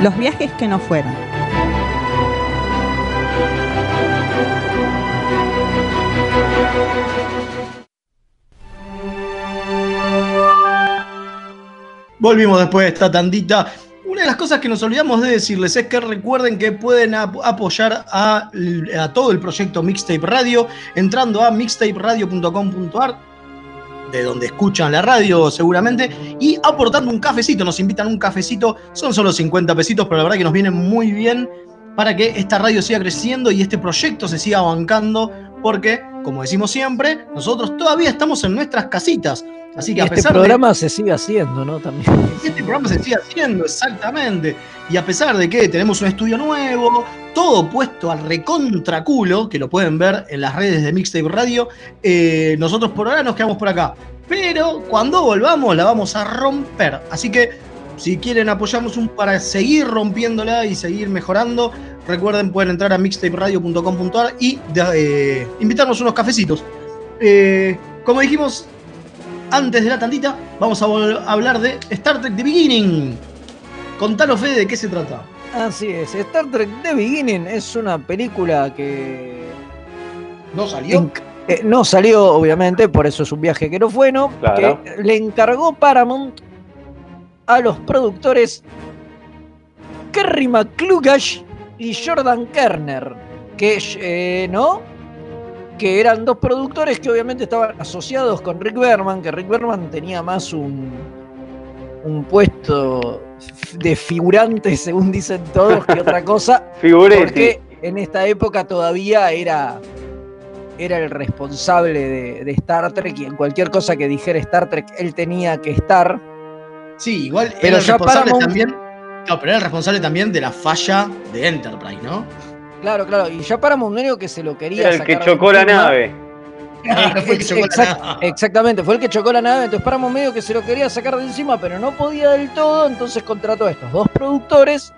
Los viajes que no fueron. Volvimos después de esta tandita. Una de las cosas que nos olvidamos de decirles es que recuerden que pueden ap- apoyar a todo el proyecto Mixtape Radio entrando a mixtaperadio.com.ar de donde escuchan la radio seguramente, y aportando un cafecito, nos invitan un cafecito, son solo 50 pesitos, pero la verdad que nos viene muy bien para que esta radio siga creciendo y este proyecto se siga bancando, porque, como decimos siempre, nosotros todavía estamos en nuestras casitas, así que a este pesar de- programa se sigue haciendo, ¿no? También. este programa se sigue haciendo, exactamente. Y a pesar de que tenemos un estudio nuevo, todo puesto al recontraculo, que lo pueden ver en las redes de Mixtape Radio, eh, nosotros por ahora nos quedamos por acá. Pero cuando volvamos la vamos a romper. Así que si quieren apoyarnos un, para seguir rompiéndola y seguir mejorando, recuerden pueden entrar a mixtaperadio.com.ar y eh, invitarnos unos cafecitos. Eh, como dijimos antes de la tantita, vamos a hablar de Star Trek The Beginning. Contanos, Fede, de qué se trata. Así es, Star Trek The Beginning es una película que. ¿No salió? Eh, no salió, obviamente, por eso es un viaje que no fue, ¿no? Claro. Que le encargó Paramount a los productores Kerry McClugash y Jordan Kerner, que, eh, ¿no? Que eran dos productores que obviamente estaban asociados con Rick Berman, que Rick Berman tenía más un, un puesto de figurante, según dicen todos, que otra cosa. Porque en esta época todavía era, era el responsable de, de Star Trek y en cualquier cosa que dijera Star Trek, él tenía que estar. Sí, igual Pero era el ya responsable Paramount- también. No, pero era el responsable también de la falla de Enterprise, ¿no? Claro, claro, y ya para medio que se lo quería Era el que sacar de chocó la nave. Fue el que chocó la nave. Exactamente, fue el que chocó la nave, entonces Paramount medio que se lo quería sacar de encima, pero no podía del todo, entonces contrató a estos dos productores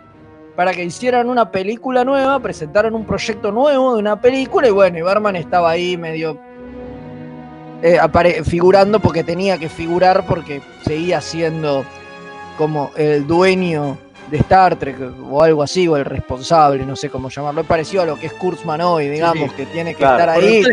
para que hicieran una película nueva, presentaron un proyecto nuevo de una película y bueno, y Berman estaba ahí medio eh, apare- figurando porque tenía que figurar porque seguía siendo como el dueño de Star Trek o algo así, o el responsable, no sé cómo llamarlo. Es parecido a lo que es Kurtzman hoy, digamos, sí. que tiene que Claro, estar ahí.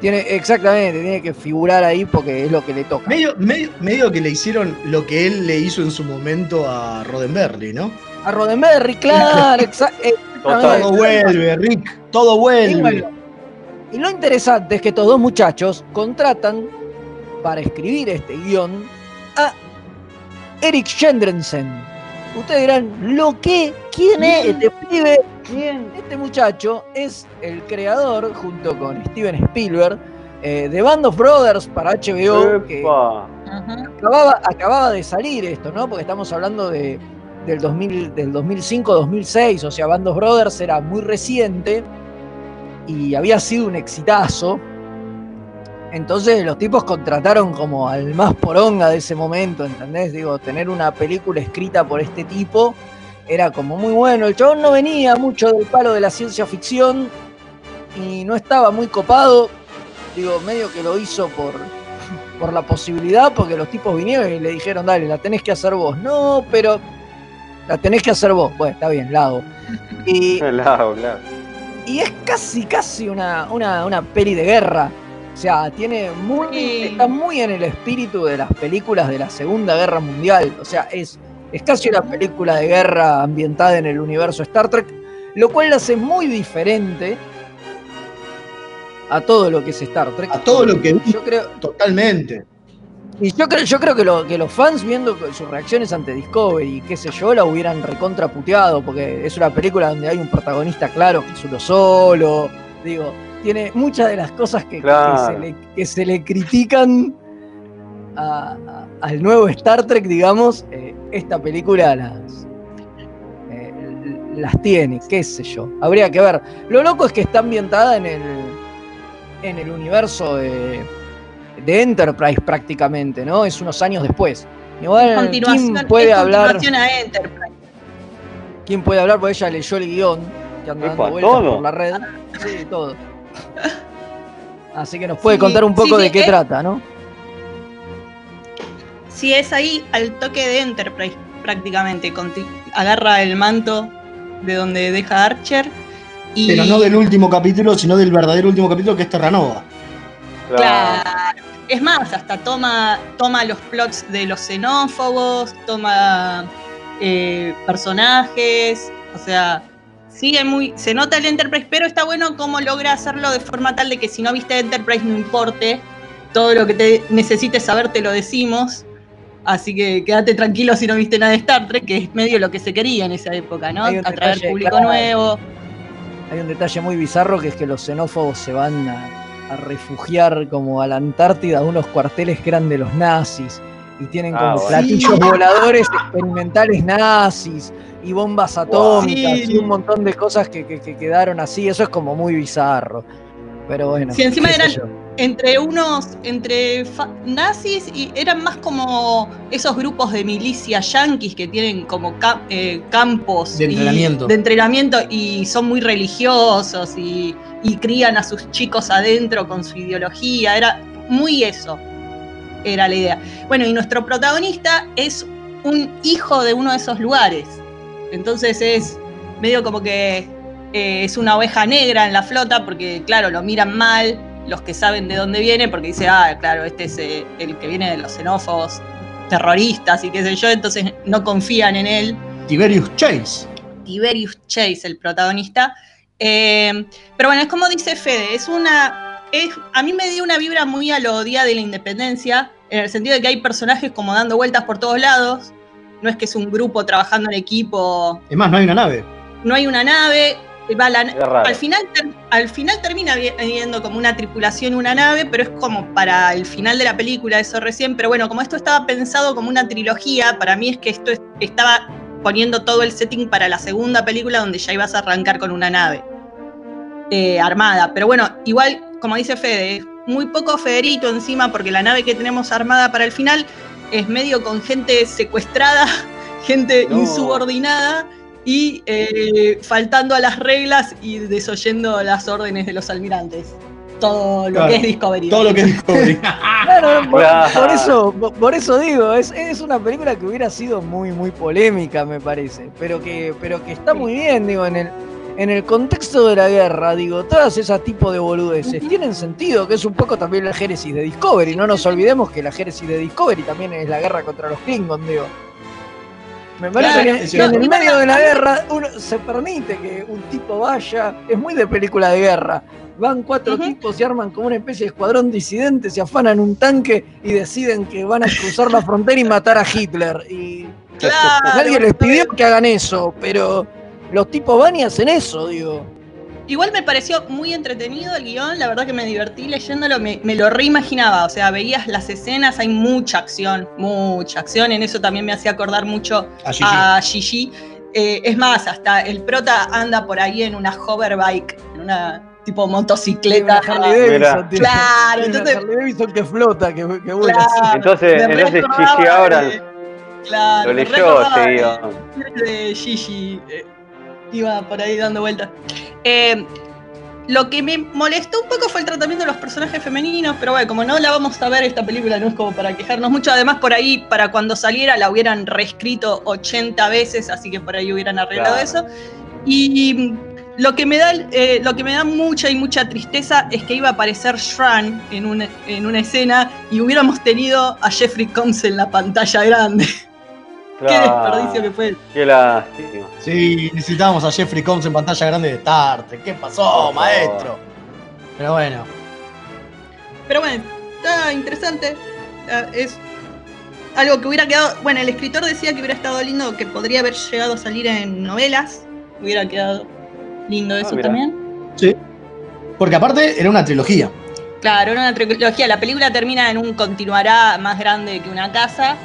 tiene- exactamente, tiene que figurar ahí porque es lo que le toca. Medio, medio, medio que le hicieron lo que él le hizo en su momento a Roddenberry, ¿no? A Roddenberry, claro, exa- exactamente. Todo vuelve, Rick, todo vuelve. y lo interesante es que estos dos muchachos contratan para escribir este guion a Eric Jendrensen. Ustedes dirán, ¿lo qué? ¿Quién es este pibe? Este muchacho es el creador, junto con Steven Spielberg, eh, de Band of Brothers para HBO, que acababa, acababa de salir esto, ¿no? Porque estamos hablando de, del, 2000, del 2005-2006, o sea, Band of Brothers era muy reciente y había sido un exitazo. Entonces los tipos contrataron como al más poronga de ese momento, ¿entendés? Digo, tener una película escrita por este tipo era como muy bueno. El chabón no venía mucho del palo de la ciencia ficción y no estaba muy copado. Digo, medio que lo hizo por, por la posibilidad, porque los tipos vinieron y le dijeron, dale, la tenés que hacer vos. No, pero la tenés que hacer vos. Bueno, está bien, la hago. Y, claro. y es casi, casi una, una, una peli de guerra. O sea, tiene muy, está muy en el espíritu de las películas de la Segunda Guerra Mundial. O sea, es, es casi una película de guerra ambientada en el universo Star Trek, lo cual la hace muy diferente a todo lo que es Star Trek. A todo lo que yo creo Totalmente. y yo creo, yo creo que, lo- que los fans viendo sus reacciones ante Discovery y qué sé yo, la hubieran recontraputeado, porque es una película donde hay un protagonista claro que es uno solo. Digo, tiene muchas de las cosas que, se, le, que se le critican a- a- al nuevo Star Trek, digamos, eh, esta película las, eh, las tiene, qué sé yo. Habría que ver. Lo loco es que está ambientada en el, en el universo de de Enterprise prácticamente, ¿no? Es unos años después. Igual, ¿quién puede es hablar? a Enterprise. ¿Quién puede hablar? Porque ella leyó el guion que anda dando vueltas ¿todo? por la red. Sí, todo. Así que nos puede Sí, contar un poco sí, de qué trata, ¿no? Sí, es ahí al toque de Enterprise prácticamente. Agarra el manto de donde deja Archer. Y Pero no del último capítulo, sino del verdadero último capítulo que es Terranova. Claro. Es más, hasta toma, toma los plots de los xenófobos, toma eh, personajes, o sea, sigue muy, se nota el Enterprise, pero está bueno cómo logra hacerlo de forma tal de que si no viste Enterprise no importe, todo lo que te necesites saber te lo decimos. Así que quédate tranquilo si no viste nada de Star Trek, que es medio lo que se quería en esa época, ¿no? Atraer detalle, público claro. nuevo. Hay un detalle muy bizarro que es que los xenófobos se van a, a refugiar como a la Antártida, a unos cuarteles que eran de los nazis. Y tienen como Ah, bueno. platillos Sí. voladores experimentales nazis y bombas atómicas Sí. y un montón de cosas que, que- que quedaron así. Eso es como muy bizarro. Pero bueno. Si encima eran yo. entre unos, entre nazis y eran más como esos grupos de milicias yanquis que tienen como ca- eh, campos De y- entrenamiento. de entrenamiento y son muy religiosos y, y crían a sus chicos adentro con su ideología. Era muy eso, era la idea. Bueno, y nuestro protagonista es un hijo de uno de esos lugares. Entonces es medio como que eh, es una oveja negra en la flota porque, claro, lo miran mal los que saben de dónde viene porque dice, ah, claro, este es eh, el que viene de los xenófobos terroristas y qué sé yo, entonces no confían en él. Tiberius Chase. Tiberius Chase, el protagonista. Eh, pero bueno, es como dice Fede, es una. Es, a mí me dio una vibra muy a lo Día de la Independencia, en el sentido de que hay personajes como dando vueltas por todos lados. No es que es un grupo trabajando en equipo Es más, no hay una nave. no hay una nave. va la- raro. al, final, al final termina vi- viendo como una tripulación, una nave, pero es como para el final de la película, eso recién. Pero bueno, como esto estaba pensado como una trilogía, para mí es que esto es- estaba poniendo todo el setting para la segunda película donde ya ibas a arrancar con una nave eh, armada. Pero bueno, igual, como dice Fede, muy poco Federito encima porque la nave que tenemos armada para el final es medio con gente secuestrada, gente No. insubordinada y eh, faltando a las reglas y desoyendo las órdenes de los almirantes. Todo lo Claro, que es Discovery. Todo lo que es Discovery. Claro, por, Claro. por eso, por eso digo, es, es una película que hubiera sido muy, muy polémica, me parece. Pero que, pero que está muy bien, digo, en el, en el contexto de la guerra, digo, todas esas tipos de boludeces tienen sentido, que es un poco también la génesis de Discovery. No nos olvidemos que la génesis de Discovery también es la guerra contra los Klingons, digo. Me parece Claro, que, en el medio de la guerra uno se permite que un tipo vaya, es muy de película de guerra. Van cuatro tipos y arman como una especie de escuadrón disidente, se afanan un tanque y deciden que van a cruzar la frontera y matar a Hitler. Y Claro, nadie les pidió que hagan eso, pero los tipos van y hacen eso, digo. Igual me pareció muy entretenido el guion, la verdad que me divertí leyéndolo, me, me lo reimaginaba, o sea, veías las escenas, hay mucha acción, mucha acción, en eso también me hacía acordar mucho A Gigi. a Gigi. Eh, es más, hasta el prota anda por ahí en una hoverbike, en una tipo motocicleta. Una Harley Davidson, Claro, tiene entonces- Harley Davidson que flota, que, que vuela Claro. Entonces, entonces Gigi ahora de- Claro, lo leyó de- guion. de Gigi eh, iba por ahí dando vueltas. Eh, lo que me molestó un poco fue el tratamiento de los personajes femeninos, pero bueno, como no la vamos a ver esta película, no es como para quejarnos mucho. Además, por ahí, para cuando saliera, la hubieran reescrito 80 veces, así que por ahí hubieran arreglado Claro. eso. Y mm, lo que, me da, eh, lo que me da mucha y mucha tristeza es que iba a aparecer Shran en una, en una escena y hubiéramos tenido a Jeffrey Combs en la pantalla grande. Qué desperdicio que fue. Qué lástima. Sí, necesitábamos a Jeffrey Combs en pantalla grande de Star Trek. ¿Qué pasó, Por maestro? Pero bueno. Pero bueno, está interesante. Ah, Es algo que hubiera quedado. Bueno, el escritor decía que hubiera estado lindo, que podría haber llegado a salir en novelas. Hubiera quedado lindo eso mira. también. Sí. Porque aparte era una trilogía. Claro, era una trilogía. La película termina en un continuará más grande que una casa,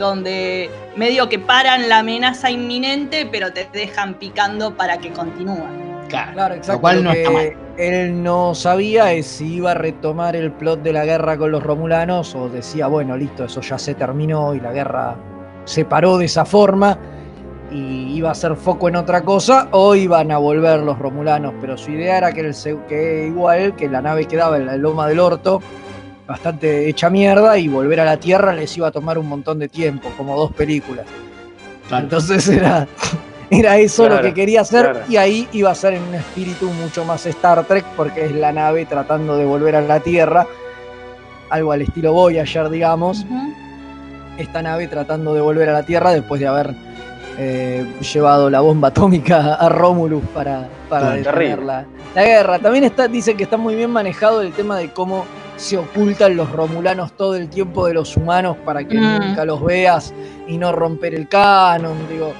donde medio que paran la amenaza inminente, pero te dejan picando para que continúe. Claro, Claro, exacto. Lo cual Lo no está él no sabía es si iba a retomar el plot de la guerra con los romulanos o decía, bueno, listo, eso ya se terminó y la guerra se paró de esa forma y iba a hacer foco en otra cosa o iban a volver los romulanos. Pero su idea era que, el, se- que igual, que la nave quedaba en la loma del orto, bastante hecha mierda y volver a la Tierra les iba a tomar un montón de tiempo, como dos películas. Entonces era, era eso lo que quería hacer claro. y ahí iba a ser en un espíritu mucho más Star Trek porque es la nave tratando de volver a la Tierra, algo al estilo Voyager, digamos. Esta nave tratando de volver a la Tierra después de haber eh, llevado la bomba atómica a Romulus para, para detener la guerra. También está, dicen que está muy bien manejado el tema de cómo se ocultan los romulanos todo el tiempo de los humanos para que Mm. nunca los veas y no romper el canon. Digo,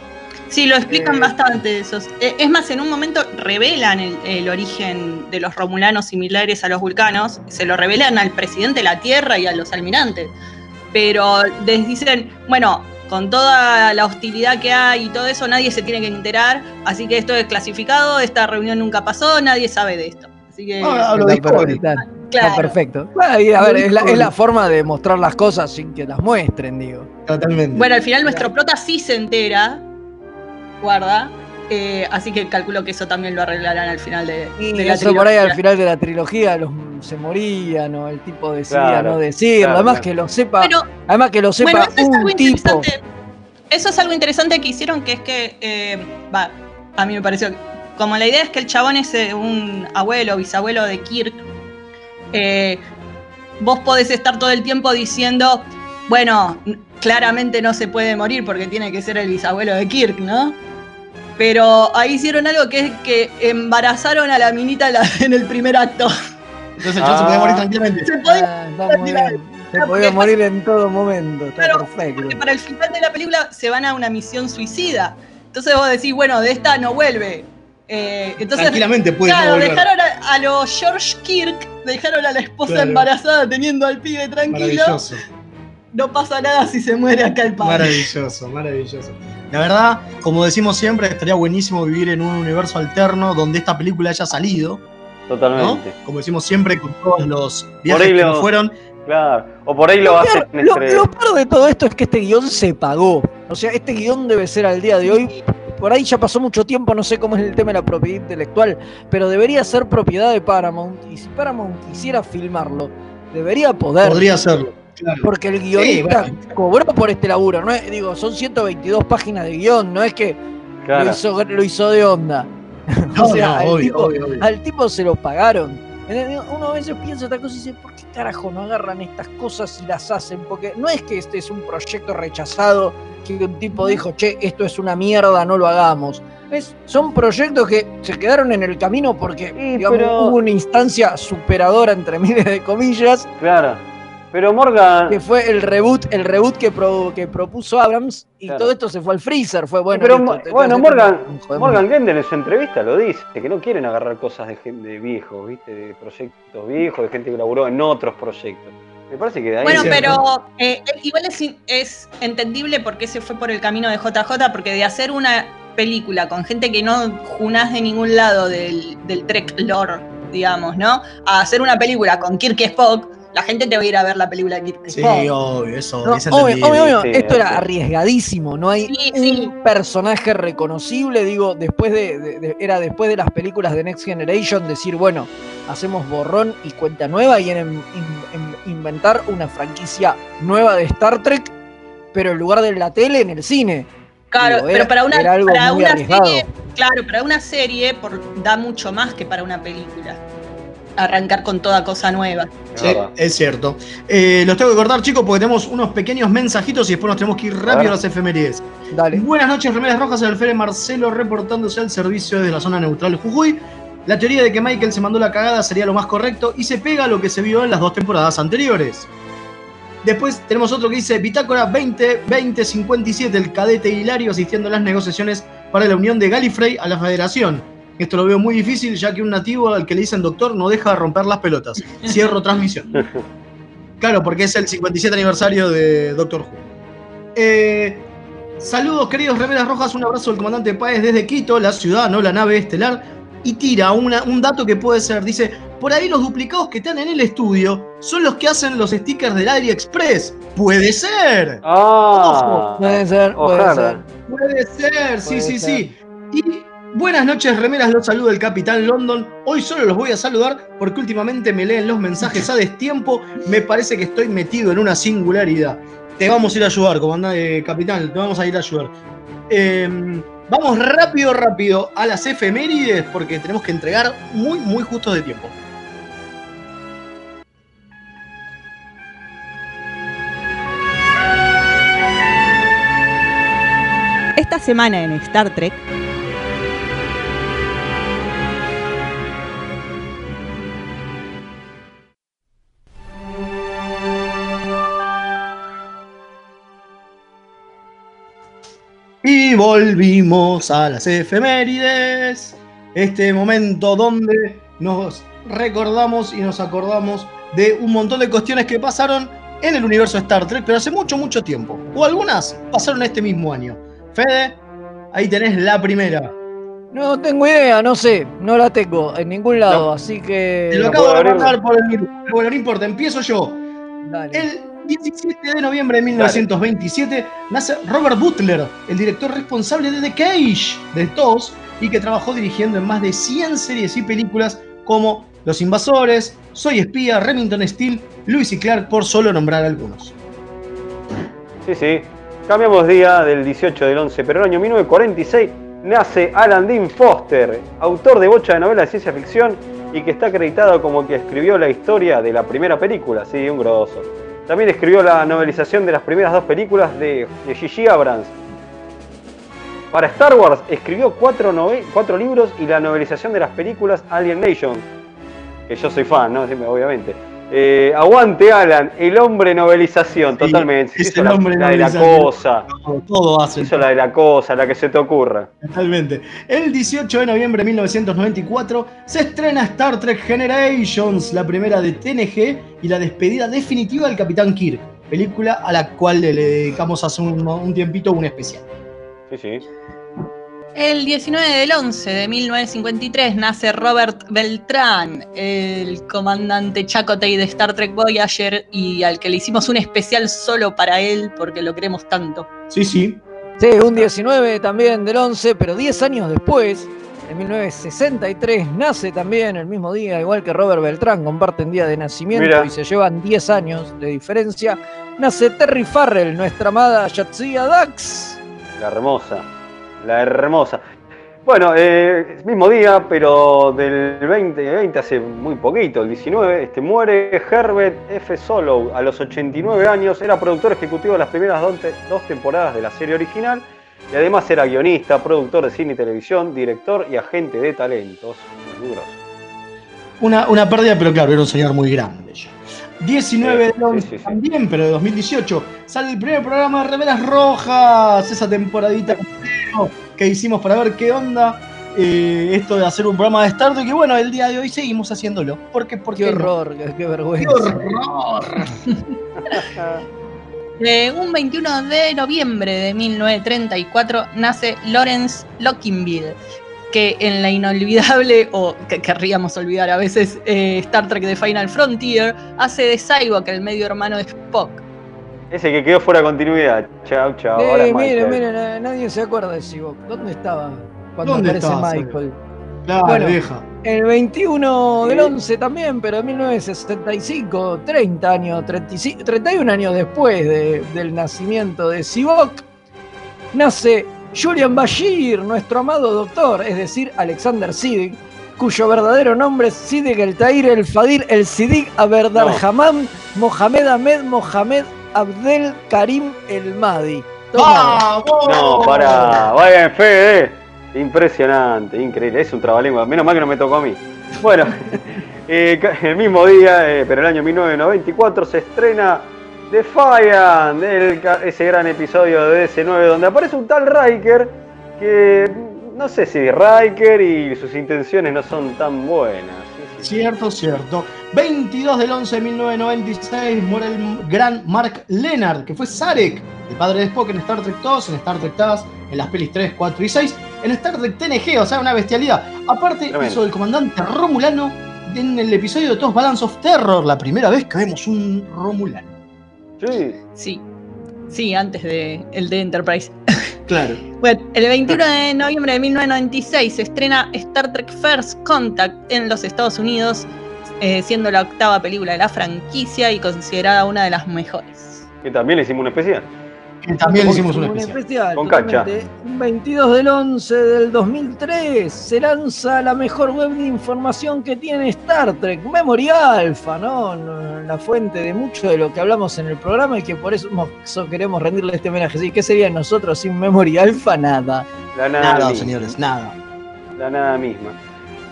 Sí, lo explican Eh, bastante esos. Eh, Es más, en un momento revelan el, el origen de los romulanos similares a los vulcanos, se lo revelan al presidente de la Tierra y a los almirantes. Pero les dicen, bueno, con toda la hostilidad que hay y todo eso, nadie se tiene que enterar, así que esto es clasificado, esta reunión nunca pasó, nadie sabe de esto. Así que. Ah, hablo de Claro. está perfecto. A ver, es la, es forma de mostrar las cosas sin que las muestren, digo. Totalmente. Bueno, al final nuestro prota sí se entera, guarda, eh, así que calculo que eso también lo arreglarán al final de, la eso por ahí al trilogía. final de la trilogía los se morían o el tipo Claro, no decirlo. claro, además claro. que lo sepa, Pero- además que lo sepa Bueno, eso es algo un tipo. interesante. Eso es algo interesante que hicieron, que es que, eh, va, a mí me pareció, como la idea es que el chabón es eh, un abuelo, bisabuelo de Kirk, eh, vos podés estar todo el tiempo diciendo, bueno, claramente no se puede morir porque tiene que ser el bisabuelo de Kirk, ¿no? Pero ahí hicieron algo que es que embarazaron a la minita en el primer acto. Entonces yo se podía Ah. morir tranquilamente. Se podía Ah. Se podía morir en todo momento, está Claro, perfecto. porque para el final de la película se van a una misión suicida. Entonces vos decís, bueno, de esta no vuelve. Eh, entonces, Tranquilamente puede claro, dejaron a, a los George Kirk, dejaron a la esposa Claro. embarazada teniendo al pibe tranquilo. Maravilloso. No pasa nada si se muere acá el padre. Maravilloso, maravilloso. La verdad, como decimos siempre, estaría buenísimo vivir en un universo alterno donde esta película haya salido, ¿no? Totalmente. Como decimos siempre, con todos los viajes que lo- fueron. Claro. O por ahí lo, Lo hacen peor, lo- entre. lo peor de todo esto es que este guion se pagó. O sea, este guion debe ser al día de hoy. Por ahí ya pasó mucho tiempo, no sé cómo es el tema de la propiedad intelectual, pero debería ser propiedad de Paramount. Y si Paramount quisiera filmarlo, debería poder. Podría hacerlo. Claro. Porque el guionista Sí, cobró por este laburo, ¿no? es- digo, son 122 páginas de guion, no es que Claro. lo, hizo, lo hizo de onda. No, o sea, no, al, obvio, tipo, obvio, obvio. al tipo se lo pagaron. Uno a veces piensa otra cosa y dice, ¿por qué carajo no agarran estas cosas y las hacen? Porque no es que este es un proyecto rechazado, que un tipo dijo, che, esto es una mierda, no lo hagamos. Es, son proyectos que se quedaron en el camino porque digamos, pero- hubo una instancia superadora, entre miles de comillas, Claro. Pero Morgan. que fue el reboot, el reboot que, pro- que propuso Abrams, y Claro. todo esto se fue al freezer, fue bueno. pero te- bueno, Morgan. Morgan Gendel en su entrevista lo dice, que no quieren agarrar cosas de, de viejos, ¿viste? De proyectos viejos, de gente que laburó en otros proyectos. Me parece que de ahí. Bueno, pero eh, igual es, in- es entendible por qué se fue por el camino de JJ, porque de hacer una película con gente que no junás de ningún lado del, del Trek lore, digamos, ¿no? A hacer una película con Kirk Spock, la gente te va a ir a ver la película de Kirk Sí, Spock. obvio, eso No, es obvio, obvio, obvio, Sí, esto era sí. arriesgadísimo, no hay Sí, sí. un personaje reconocible, digo, después de, de- de- era después de las películas de Next Generation decir, bueno, hacemos borrón y cuenta nueva y en, en- en inventar una franquicia nueva de Star Trek, pero en lugar de la tele, en el cine. Claro, Digo, pero para una, era algo para muy una serie, claro, para una serie por- da mucho más que para una película. Arrancar con toda cosa nueva. Es Sí, es cierto. Eh, los tengo que cortar, chicos, porque tenemos unos pequeños mensajitos y después nos tenemos que ir rápido a las efemérides. Dale. Buenas noches, remeras rojas, el alférez Marcelo reportándose al servicio desde la zona neutral Jujuy. La teoría de que Michael se mandó la cagada sería lo más correcto y se pega a lo que se vio en las dos temporadas anteriores. Después tenemos otro que dice Bitácora 20-20-57, el cadete Hilario asistiendo a las negociaciones para la unión de Gallifrey a la Federación. Esto lo veo muy difícil ya que un nativo al que le dicen doctor no deja de romper las pelotas. Cierro transmisión. Claro, porque es el 57 aniversario de Doctor Who. Eh, saludos, queridos remeras rojas. Un abrazo del comandante Páez desde Quito, la ciudad, no la nave estelar. Y tira una- un dato que puede ser: dice, por ahí los duplicados que están en el estudio son los que hacen los stickers del AliExpress. ¡Puede ser! Ah, Puede ser, puede ojalá. ser. Puede ser, sí, Puede sí, ser. sí. Y buenas noches, remeras, los saluda el Capitán London. Hoy solo los voy a saludar porque últimamente me leen los mensajes a destiempo. Me parece que estoy metido en una singularidad. Te vamos a ir a ayudar, comandante Capitán, te vamos a ir a ayudar. Eh, vamos rápido, rápido a las efemérides porque tenemos que entregar muy, muy justo de tiempo. Esta semana en Star Trek. Volvimos a las efemérides. Este momento donde nos recordamos y nos acordamos de un montón de cuestiones que pasaron en el universo de Star Trek, pero hace mucho, mucho tiempo. O algunas pasaron este mismo año. Fede, ahí tenés la primera. No tengo idea, no sé, no la tengo en ningún lado, así que. Te lo acabo de mandar por el. Bueno, no importa, empiezo yo. El 17 de noviembre de 1927 nace Robert Butler, el director responsable de The Cage, de TOS, y que trabajó dirigiendo en más de 100 series y películas como Los Invasores, Soy Espía, Remington Steel, Lewis y Clark, por solo nombrar algunos. Sí, sí. Cambiamos día del 18 del 11, pero en el año 1946 nace Alan Dean Foster, autor de bocha de novelas de ciencia ficción y que está acreditado como que escribió la historia de la primera película, sí, un grosso. También escribió la novelización de las primeras dos películas de de Gigi Abrams. Para Star Wars escribió cuatro, cuatro libros y la novelización de las películas Alien Nation, que yo soy fan, ¿no? Obviamente. Eh, aguante Alan, el hombre novelización, totalmente. es Hizo el la, hombre la de la cosa. Todo hace. Hizo la de la cosa, la que se te ocurra. Totalmente. El 18 de noviembre de 1994 se estrena Star Trek Generations, la primera de TNG y la despedida definitiva del Capitán Kirk, película a la cual le dedicamos hace un, un tiempito un especial. Sí, sí. El 19 del 11 de 1953 nace Robert Beltrán, el comandante Chakotay de Star Trek Voyager y al que le hicimos un especial solo para él porque lo queremos tanto. Sí, sí. Sí, un 19 también del 11, pero 10 años después, en 1963, nace también el mismo día, igual que Robert Beltrán, comparten día de nacimiento Mira. y se llevan 10 años de diferencia. Nace Terry Farrell, nuestra amada Yatsia Dax. La hermosa. La hermosa. Bueno, eh, mismo día, pero del 2020, hace muy poquito, el 19, este, muere Herbert F. Solow a los 89 años. Era productor ejecutivo de las primeras dos, dos temporadas de la serie original y además era guionista, productor de cine y televisión, director y agente de talentos. Muy grosso. Una, una pérdida, pero claro, era un señor muy grande ya. 19 Sí, de 11 sí, sí. también, pero de 2018, sale el primer programa de Remeras Rojas, esa temporadita que hicimos para ver qué onda. eh, esto de hacer un programa de Star Trek, y bueno, el día de hoy seguimos haciéndolo. ¿Por qué? ¿Por Qué qué no? horror, qué, qué vergüenza. ¡Qué horror! Eh, un 21 de noviembre de 1934 nace Lawrence Lockinville, que en la inolvidable, o que querríamos olvidar a veces, eh, Star Trek de Final Frontier, hace de Cyborg, el medio hermano de Spock. Ese que quedó fuera de continuidad. Chau, chau. Eh, miren, eh, nadie se acuerda de Sivok. ¿Dónde estaba cuando ¿Dónde aparece estaba, Michael? Claro, Bueno, vieja. El 21 del Sí. 11 también, pero en 1965, 30 años, 35, 31 años después de- del nacimiento de Sivok, nace Julian Bashir, nuestro amado doctor, es decir, Alexander Siddig, cuyo verdadero nombre es Siddig el Tahir el Fadil el Siddig Aberdarhamam Mohamed Ahmed Mohamed Abdel Karim el Mahdi. Toma. No, para. Vaya en fe, eh. Impresionante, increíble. Es un trabalengua. Menos mal que no me tocó a mí. Bueno, eh, el mismo día, eh, pero el año 1994, se estrena Defiant, el ca- ese gran episodio de DS9 donde aparece un tal Riker que no sé si Riker y sus intenciones no son tan buenas. Cierto, cierto. 22 del 11 de 1996 muere el gran Mark Leonard, que fue Sarek, el padre de Spock en Star Trek 2, en Star Trek TAS, en las pelis 3, 4 y 6, en Star Trek TNG, o sea, una bestialidad. Aparte, Tremendo. hizo el comandante Romulano en el episodio de TOS Balance of Terror, la primera vez que vemos un Romulano. Sí. Sí, sí, antes de el de Enterprise. Claro. Bueno, el 21 de noviembre de 1996 se estrena Star Trek First Contact en los Estados Unidos, eh, siendo la octava película de la franquicia y considerada una de las mejores. Que también le hicimos un especial. También le hicimos un especial. Con cancha. totalmente. 22 del 11 del 2003 se lanza la mejor web de información que tiene Star Trek, Memory Alpha, ¿no? La fuente de mucho de lo que hablamos en el programa y que por eso mo- so- queremos rendirle este homenaje. Sí, ¿Qué sería nosotros sin Memory Alpha? Nada. La nada, señores, nada. La nada misma.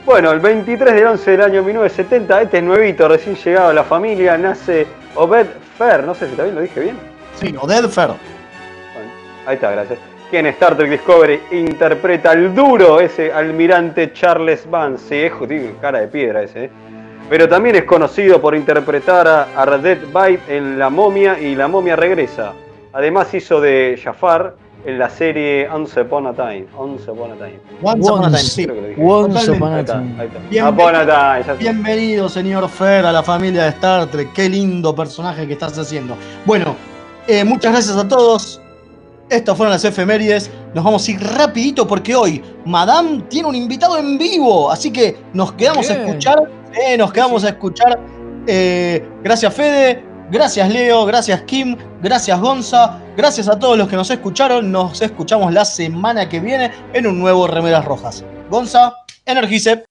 Bueno, el 23 del 11 del año 1970, este es nuevito, recién llegado a la familia, nace Obed Fer, no sé si también lo dije bien. Sí, Oded Fer. Ahí está, gracias. Que en Star Trek Discovery interpreta al duro, ese almirante Charles Vance. Sí, es tiene cara de piedra ese, ¿eh? Pero también es conocido por interpretar a Ardet Bite en La momia y La momia regresa. Además hizo de Jafar en la serie Once Upon a Time. Once Upon a Time. Once Upon a Time, Once- sí. Creo que lo dije. Once upon a Ahí está, time. ahí está. A. Bienvenido, señor Fer, a la familia de Star Trek. Qué lindo personaje que estás haciendo. Bueno, eh, muchas gracias a todos. Estas fueron las efemérides. Nos vamos a ir rapidito porque hoy Madame tiene un invitado en vivo. Así que nos quedamos a escuchar. eh, nos quedamos a escuchar. Eh, gracias Fede, gracias Leo, gracias Kim, gracias Gonza, gracias a todos los que nos escucharon. Nos escuchamos la semana que viene en un nuevo Remeras Rojas. Gonza, energice.